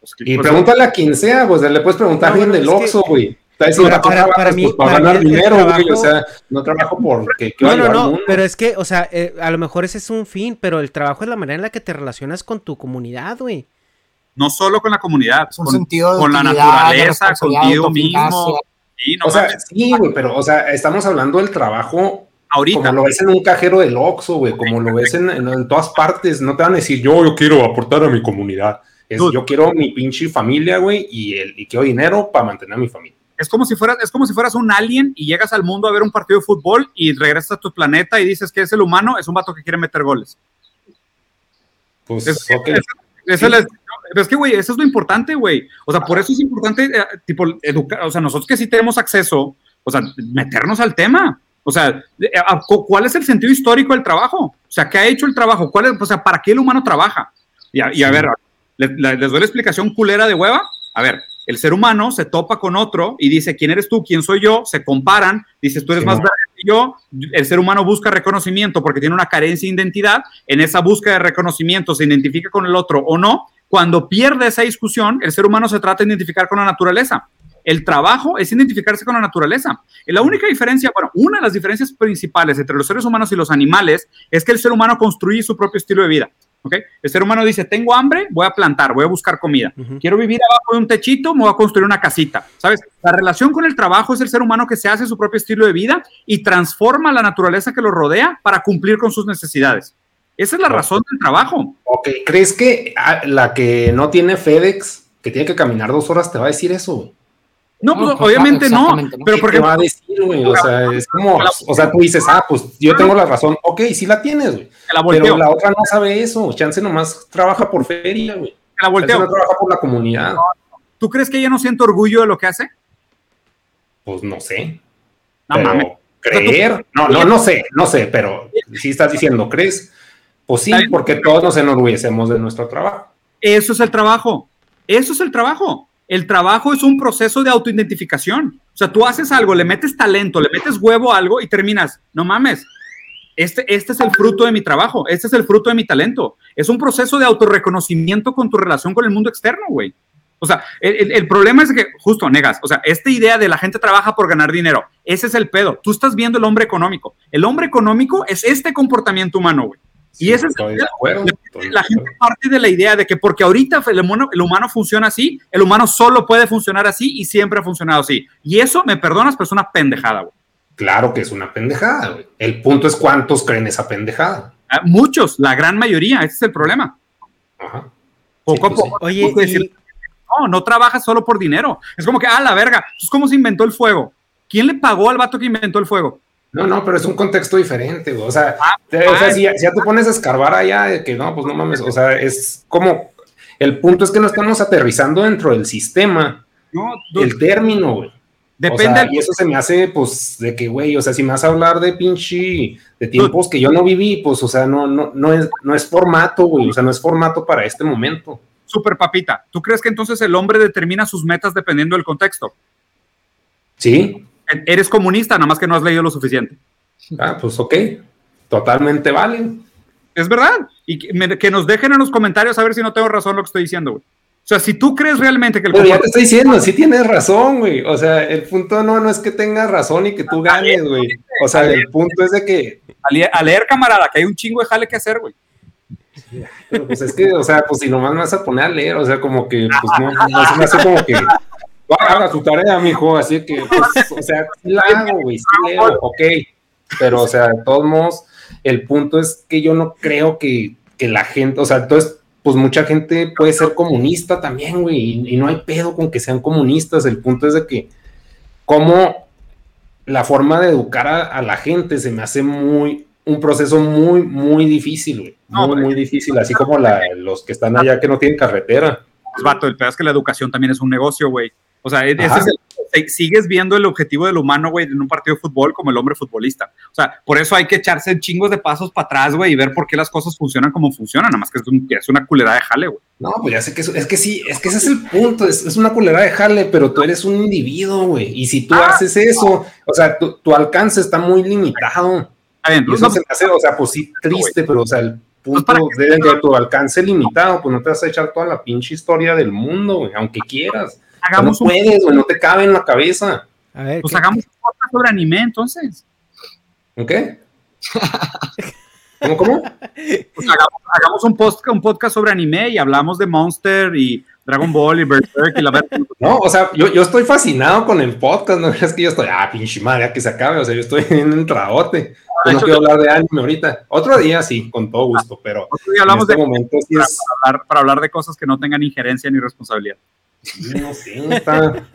Speaker 3: Pues, y pues, pregúntale a quien sea, pues le puedes preguntar a alguien del Oxxo, güey. Para, para, mí, pues, para, ganar dinero, güey, o sea, no trabajo porque
Speaker 1: no, no, no, pero es que, o sea, eh, a lo mejor ese es un fin, pero el trabajo es la manera en la que te relacionas con tu comunidad, güey.
Speaker 2: No solo con la comunidad,
Speaker 4: con, con
Speaker 2: la naturaleza, contigo mismo.
Speaker 3: o sea, sí, güey, pero, o sea, estamos hablando del trabajo Ahorita. Como lo ves en un cajero del Oxxo, güey, como lo ves en, todas partes, no te van a decir, yo, yo quiero aportar a mi comunidad. Es, yo quiero mi pinche familia, güey, y, el, y quiero dinero para mantener a mi familia.
Speaker 2: Es como, si fueras, es como si fueras un alien y llegas al mundo a ver un partido de fútbol y regresas a tu planeta y dices que es el humano, es un vato que quiere meter goles. Pues, es, es, que, güey, eso es lo importante, güey. O sea, por eso es importante, eh, tipo, educar, o sea, nosotros que sí tenemos acceso, o sea, meternos al tema. O sea, eh, ¿cuál es el sentido histórico del trabajo? O sea, ¿qué ha hecho el trabajo? ¿Cuál es, o sea, ¿para qué el humano trabaja? Y a, ver, les, doy la explicación culera de hueva. A ver, el ser humano se topa con otro y dice, ¿quién eres tú? ¿Quién soy yo? Se comparan, dices, tú eres más verde que yo. El ser humano busca reconocimiento porque tiene una carencia de identidad. En esa búsqueda de reconocimiento se identifica con el otro o no. Cuando pierde esa discusión, el ser humano se trata de identificar con la naturaleza. El trabajo es identificarse con la naturaleza. La única diferencia, bueno, una de las diferencias principales entre los seres humanos y los animales es que el ser humano construye su propio estilo de vida. ¿okay? El ser humano dice, tengo hambre, voy a plantar, voy a buscar comida. Quiero vivir abajo de un techito, me voy a construir una casita. ¿Sabes? La relación con el trabajo es el ser humano que se hace su propio estilo de vida y transforma la naturaleza que lo rodea para cumplir con sus necesidades. Esa es la razón del trabajo.
Speaker 3: Ok, ¿crees que la que no tiene FedEx, que tiene que caminar dos horas, te va a decir eso?
Speaker 2: No, pues, obviamente no, pero porque
Speaker 3: va a decir, güey? O sea, es como, o sea, tú dices, ah, pues yo tengo la razón, ok, sí la tienes, güey. Pero la otra no sabe eso, Chance nomás trabaja por feria, güey.
Speaker 2: La volteo.
Speaker 3: no trabaja por la comunidad.
Speaker 2: ¿Tú crees que ella no siente orgullo de lo que hace?
Speaker 3: Pues no sé. No pero creer, no, no, no sé, no sé, pero si estás diciendo, ¿crees? Pues sí, porque todos nos enorgullecemos de nuestro trabajo.
Speaker 2: Eso es el trabajo. Eso es el trabajo. El trabajo es un proceso de autoidentificación. O sea, tú haces algo, le metes talento, le metes huevo a algo y terminas, no mames, este, este es el fruto de mi trabajo, este es el fruto de mi talento. Es un proceso de autorreconocimiento con tu relación con el mundo externo, güey. O sea, el, problema es que, justo, negas, o sea, esta idea de la gente trabaja por ganar dinero, ese es el pedo. Tú estás viendo el hombre económico. El hombre económico es este comportamiento humano, güey. Y ese es el, la, gente parte de la idea de que porque ahorita el humano, el humano funciona así, el humano solo puede funcionar así y siempre ha funcionado así. Y eso, me perdonas, pero es una pendejada, güey.
Speaker 3: Claro que es una pendejada, güey. El punto es cuántos creen esa pendejada.
Speaker 2: Ah, muchos, la gran mayoría, ese es el problema. Ajá. Poco a pues poco. Oye, no, no trabajas solo por dinero. Es como que, ah, la verga, es como se inventó el fuego. ¿Quién le pagó al vato que inventó el fuego?
Speaker 3: No, no, pero es un contexto diferente, O sea, ah, si, ya te pones a escarbar allá, de que no, pues no mames, o sea, es como, el punto es que no estamos aterrizando dentro del sistema. No, el término, güey. Depende. y eso se me hace, pues, de que, güey, o sea, si me vas a hablar de pinche, de tiempos que yo no viví, pues, o sea, no, no, no es, no es formato, güey, o sea, no es formato para este momento
Speaker 2: super papita. ¿Tú crees que entonces el hombre determina sus metas dependiendo del contexto?
Speaker 3: Sí.
Speaker 2: Eres comunista, nada más que no has leído lo suficiente.
Speaker 3: Ah, pues ok. Totalmente vale.
Speaker 2: Es verdad. Y que, nos dejen en los comentarios a ver si no tengo razón lo que estoy diciendo, güey. O sea, si tú crees realmente que
Speaker 3: el. Pero ya te estoy diciendo, sí tienes razón, güey. O sea, el punto no, no es que tengas razón y que tú ganes, güey. O sea, el punto es de que.
Speaker 2: A leer, camarada, que hay un chingo de jale que hacer, güey.
Speaker 3: Pero pues es que, o sea, pues si nomás me vas a poner a leer, o sea, como que, pues no, no se me hace como que haga su tarea, mijo, así que, pues, o sea, la hago, güey, sí leo, ok, pero, o sea, de todos modos, el punto es que yo no creo que, que la gente, o sea, entonces, pues mucha gente puede ser comunista también, güey, y, y, no hay pedo con que sean comunistas, el punto es de que, como la forma de educar a, a la gente se me hace muy, un proceso muy, muy difícil, güey. Muy, muy difícil, así como la, los que están allá que no tienen carretera.
Speaker 2: Pues, vato, el peor es que la educación también es un negocio, güey. O sea, ese es el, sigues viendo el objetivo del humano, güey, en un partido de fútbol como el hombre futbolista. O sea, por eso hay que echarse chingos de pasos para atrás, güey, y ver por qué las cosas funcionan como funcionan, nada más que es, una culera de jale, güey.
Speaker 3: No, pues ya sé que es, es, que sí, es que ese es el punto, es, una culera de jale, pero tú eres un individuo, güey, y si tú ah, haces eso, o sea, tu, tu alcance está muy limitado eso se me hace, o sea, pues sí, triste, pero, o sea, el pues, punto de, tu alcance limitado, pues no te vas a echar toda la pinche historia del mundo, güey, aunque quieras. Hagamos no puedes, güey, no te cabe en la cabeza.
Speaker 2: A ver, pues hagamos un podcast sobre anime, entonces.
Speaker 3: ¿Ok? ¿Cómo, cómo?
Speaker 2: Pues hagamos, un, post, un podcast sobre anime y hablamos de Monster y Dragon Ball y Berserk y la verdad.
Speaker 3: No, o sea, yo, yo, estoy fascinado con el podcast, no es que yo estoy, ah, pinche madre, que se acabe, o sea, yo estoy en un traote. Yo no quiero hablar de anime ahorita. Otro día sí, con todo gusto, pero
Speaker 2: Otro día hablamos en este de momento sí es... para, hablar, para hablar de cosas que no tengan injerencia ni responsabilidad.
Speaker 3: No sé, está...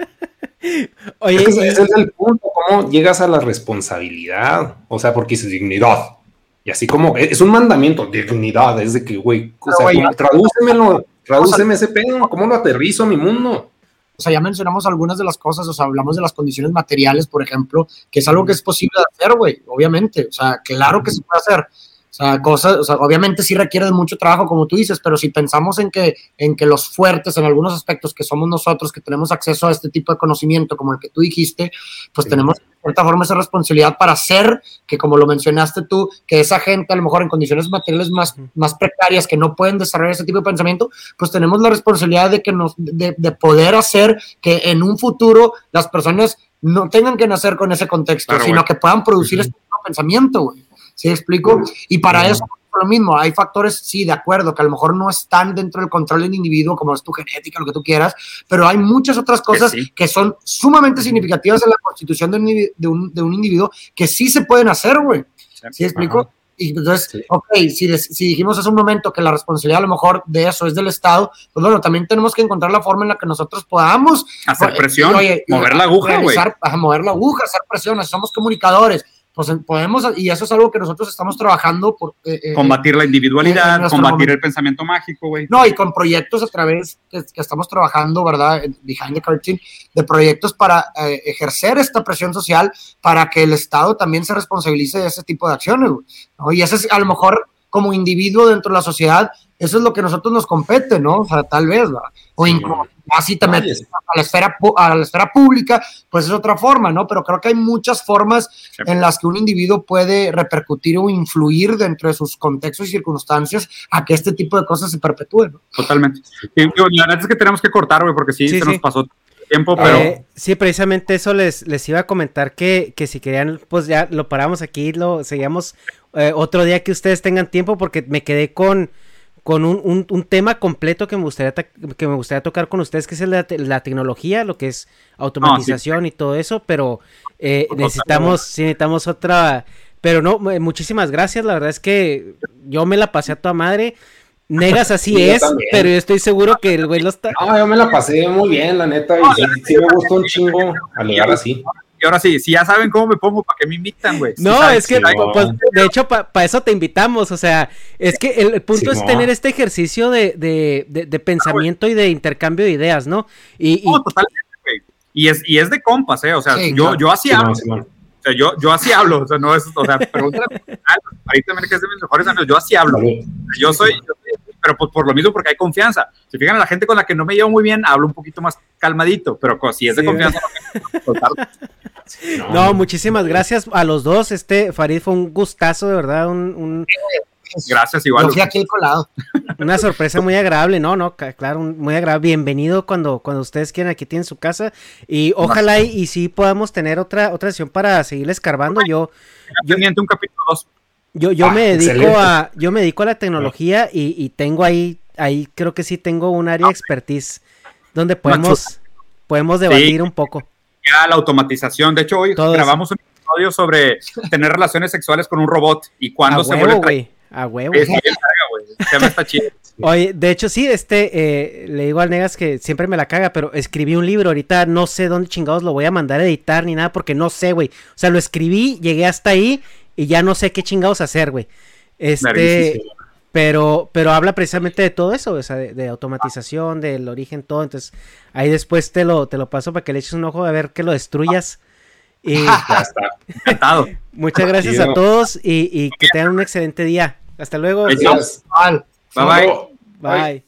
Speaker 3: Oye, ese, es el punto, cómo llegas a la responsabilidad, o sea, porque es dignidad. Y así como, es un mandamiento, dignidad, es de que, güey, o sea, tradúcemelo, tradúceme ese pedo, ¿cómo lo aterrizo a mi mundo?
Speaker 4: O sea, ya mencionamos algunas de las cosas, o sea, hablamos de las condiciones materiales, por ejemplo, que es algo que es posible de hacer, güey, obviamente, o sea, claro que se puede hacer. O sea, cosas, o sea, obviamente sí requiere de mucho trabajo, como tú dices, pero si pensamos en que, en que los fuertes en algunos aspectos que somos nosotros, que tenemos acceso a este tipo de conocimiento, como el que tú dijiste, pues tenemos de cierta forma esa responsabilidad para hacer que, como lo mencionaste tú, que esa gente a lo mejor en condiciones materiales más, más precarias, que no pueden desarrollar ese tipo de pensamiento, pues tenemos la responsabilidad de, que nos, de, de poder hacer que en un futuro las personas no tengan que nacer con ese contexto, sino que puedan producir este tipo de pensamiento, güey. ¿Sí explico? Y para eso lo mismo, hay factores, sí, de acuerdo, que a lo mejor no están dentro del control del individuo, como es tu genética, lo que tú quieras, pero hay muchas otras cosas que, son sumamente significativas en la constitución de un, de un, individuo que sí se pueden hacer, güey. ¿Sí explico? Y entonces, ok, si, si dijimos hace un momento que la responsabilidad a lo mejor de eso es del Estado, pues bueno, también tenemos que encontrar la forma en la que nosotros podamos
Speaker 2: hacer pues, presión, mover la aguja, güey.
Speaker 4: Mover la aguja, hacer presión, somos comunicadores, pues podemos, y eso es algo que nosotros estamos trabajando por...
Speaker 2: Eh, eh, combatir la individualidad, combatir el pensamiento mágico, güey.
Speaker 4: No, y con proyectos a través que, estamos trabajando, ¿verdad? Behind the curtain, de proyectos para eh, ejercer esta presión social para que el Estado también se responsabilice de ese tipo de acciones, güey. Y eso es a lo mejor como individuo dentro de la sociedad, eso es lo que a nosotros nos compete, ¿no? O sea, tal vez, ¿verdad? O incluso así te metes a la, esfera, a la esfera pública, pues es otra forma, ¿no? Pero creo que hay muchas formas en las que un individuo puede repercutir o influir dentro de sus contextos y circunstancias a que este tipo de cosas se perpetúen, ¿no?
Speaker 2: Totalmente. Y, la verdad es que tenemos que cortar, güey, porque sí, se nos pasó tiempo, pero... Eh,
Speaker 1: sí, precisamente eso les, les iba a comentar que, que si querían, pues ya lo paramos aquí, lo seguíamos eh, otro día que ustedes tengan tiempo porque me quedé con, con un, un, tema completo que me, gustaría que me gustaría tocar con ustedes, que es la, la tecnología, lo que es automatización y todo eso, pero eh, necesitamos, necesitamos otra... Pero no, muchísimas gracias, la verdad es que yo me la pasé a toda madre. Negas así es, pero yo estoy seguro que el güey lo está.
Speaker 3: No, yo me la pasé muy bien, la neta, y sí, me gustó un chingo alegar así.
Speaker 2: Y ahora sí, si ya saben cómo me pongo, ¿para qué me invitan, güey?
Speaker 1: No, es que, pues, de hecho, para eso te invitamos, o sea, es que el, punto es tener este ejercicio de, de, de, pensamiento y de intercambio de ideas, ¿no? Y,
Speaker 2: no, totalmente, güey. Y es, y es de compas, ¿eh? O sea, yo, yo así hablo. o sea, yo, yo así hablo, o sea, no es, o sea, pregúntale también que es de mis mejores amigos, yo así hablo. Yo soy, yo soy pero pues por lo mismo porque hay confianza. Si fijan, la gente con la que no me llevo muy bien, hablo un poquito más calmadito, pero si es de confianza,
Speaker 1: no, muchísimas gracias a los dos. Este, Farid, fue un gustazo, de verdad, un...
Speaker 2: Gracias, igual.
Speaker 4: aquí colado.
Speaker 1: Una sorpresa muy agradable, no, no, claro, muy agradable. Bienvenido cuando, cuando ustedes quieran, aquí tienen su casa. Y ojalá y, y sí podamos tener otra, otra sesión para seguir escarbando. Yo,
Speaker 2: yo un capítulo 2.
Speaker 1: Yo, yo me ah, dedico a, yo me dedico a la tecnología y, y, tengo ahí, ahí creo que sí tengo un área de expertise donde podemos, podemos debatir un poco.
Speaker 2: Ya la automatización. De hecho, hoy grabamos un episodio sobre tener relaciones sexuales con un robot y cuándo se vuelve
Speaker 1: a huevo. está chido. Oye, de hecho sí, este, eh, le digo al Negas que siempre me la caga, pero escribí un libro, ahorita no sé dónde chingados lo voy a mandar a editar ni nada, porque no sé, güey. O sea, lo escribí, llegué hasta ahí y ya no sé qué chingados hacer, güey. Este, pero, pero habla precisamente de todo eso, o sea, de, automatización, del origen, todo. Entonces, ahí después te lo, te lo paso para que le eches un ojo a ver que lo destruyas. Y
Speaker 2: ya está.
Speaker 1: Muchas gracias a todos y, y, que tengan un excelente día. Hasta luego.
Speaker 2: Bye bye.
Speaker 1: Bye.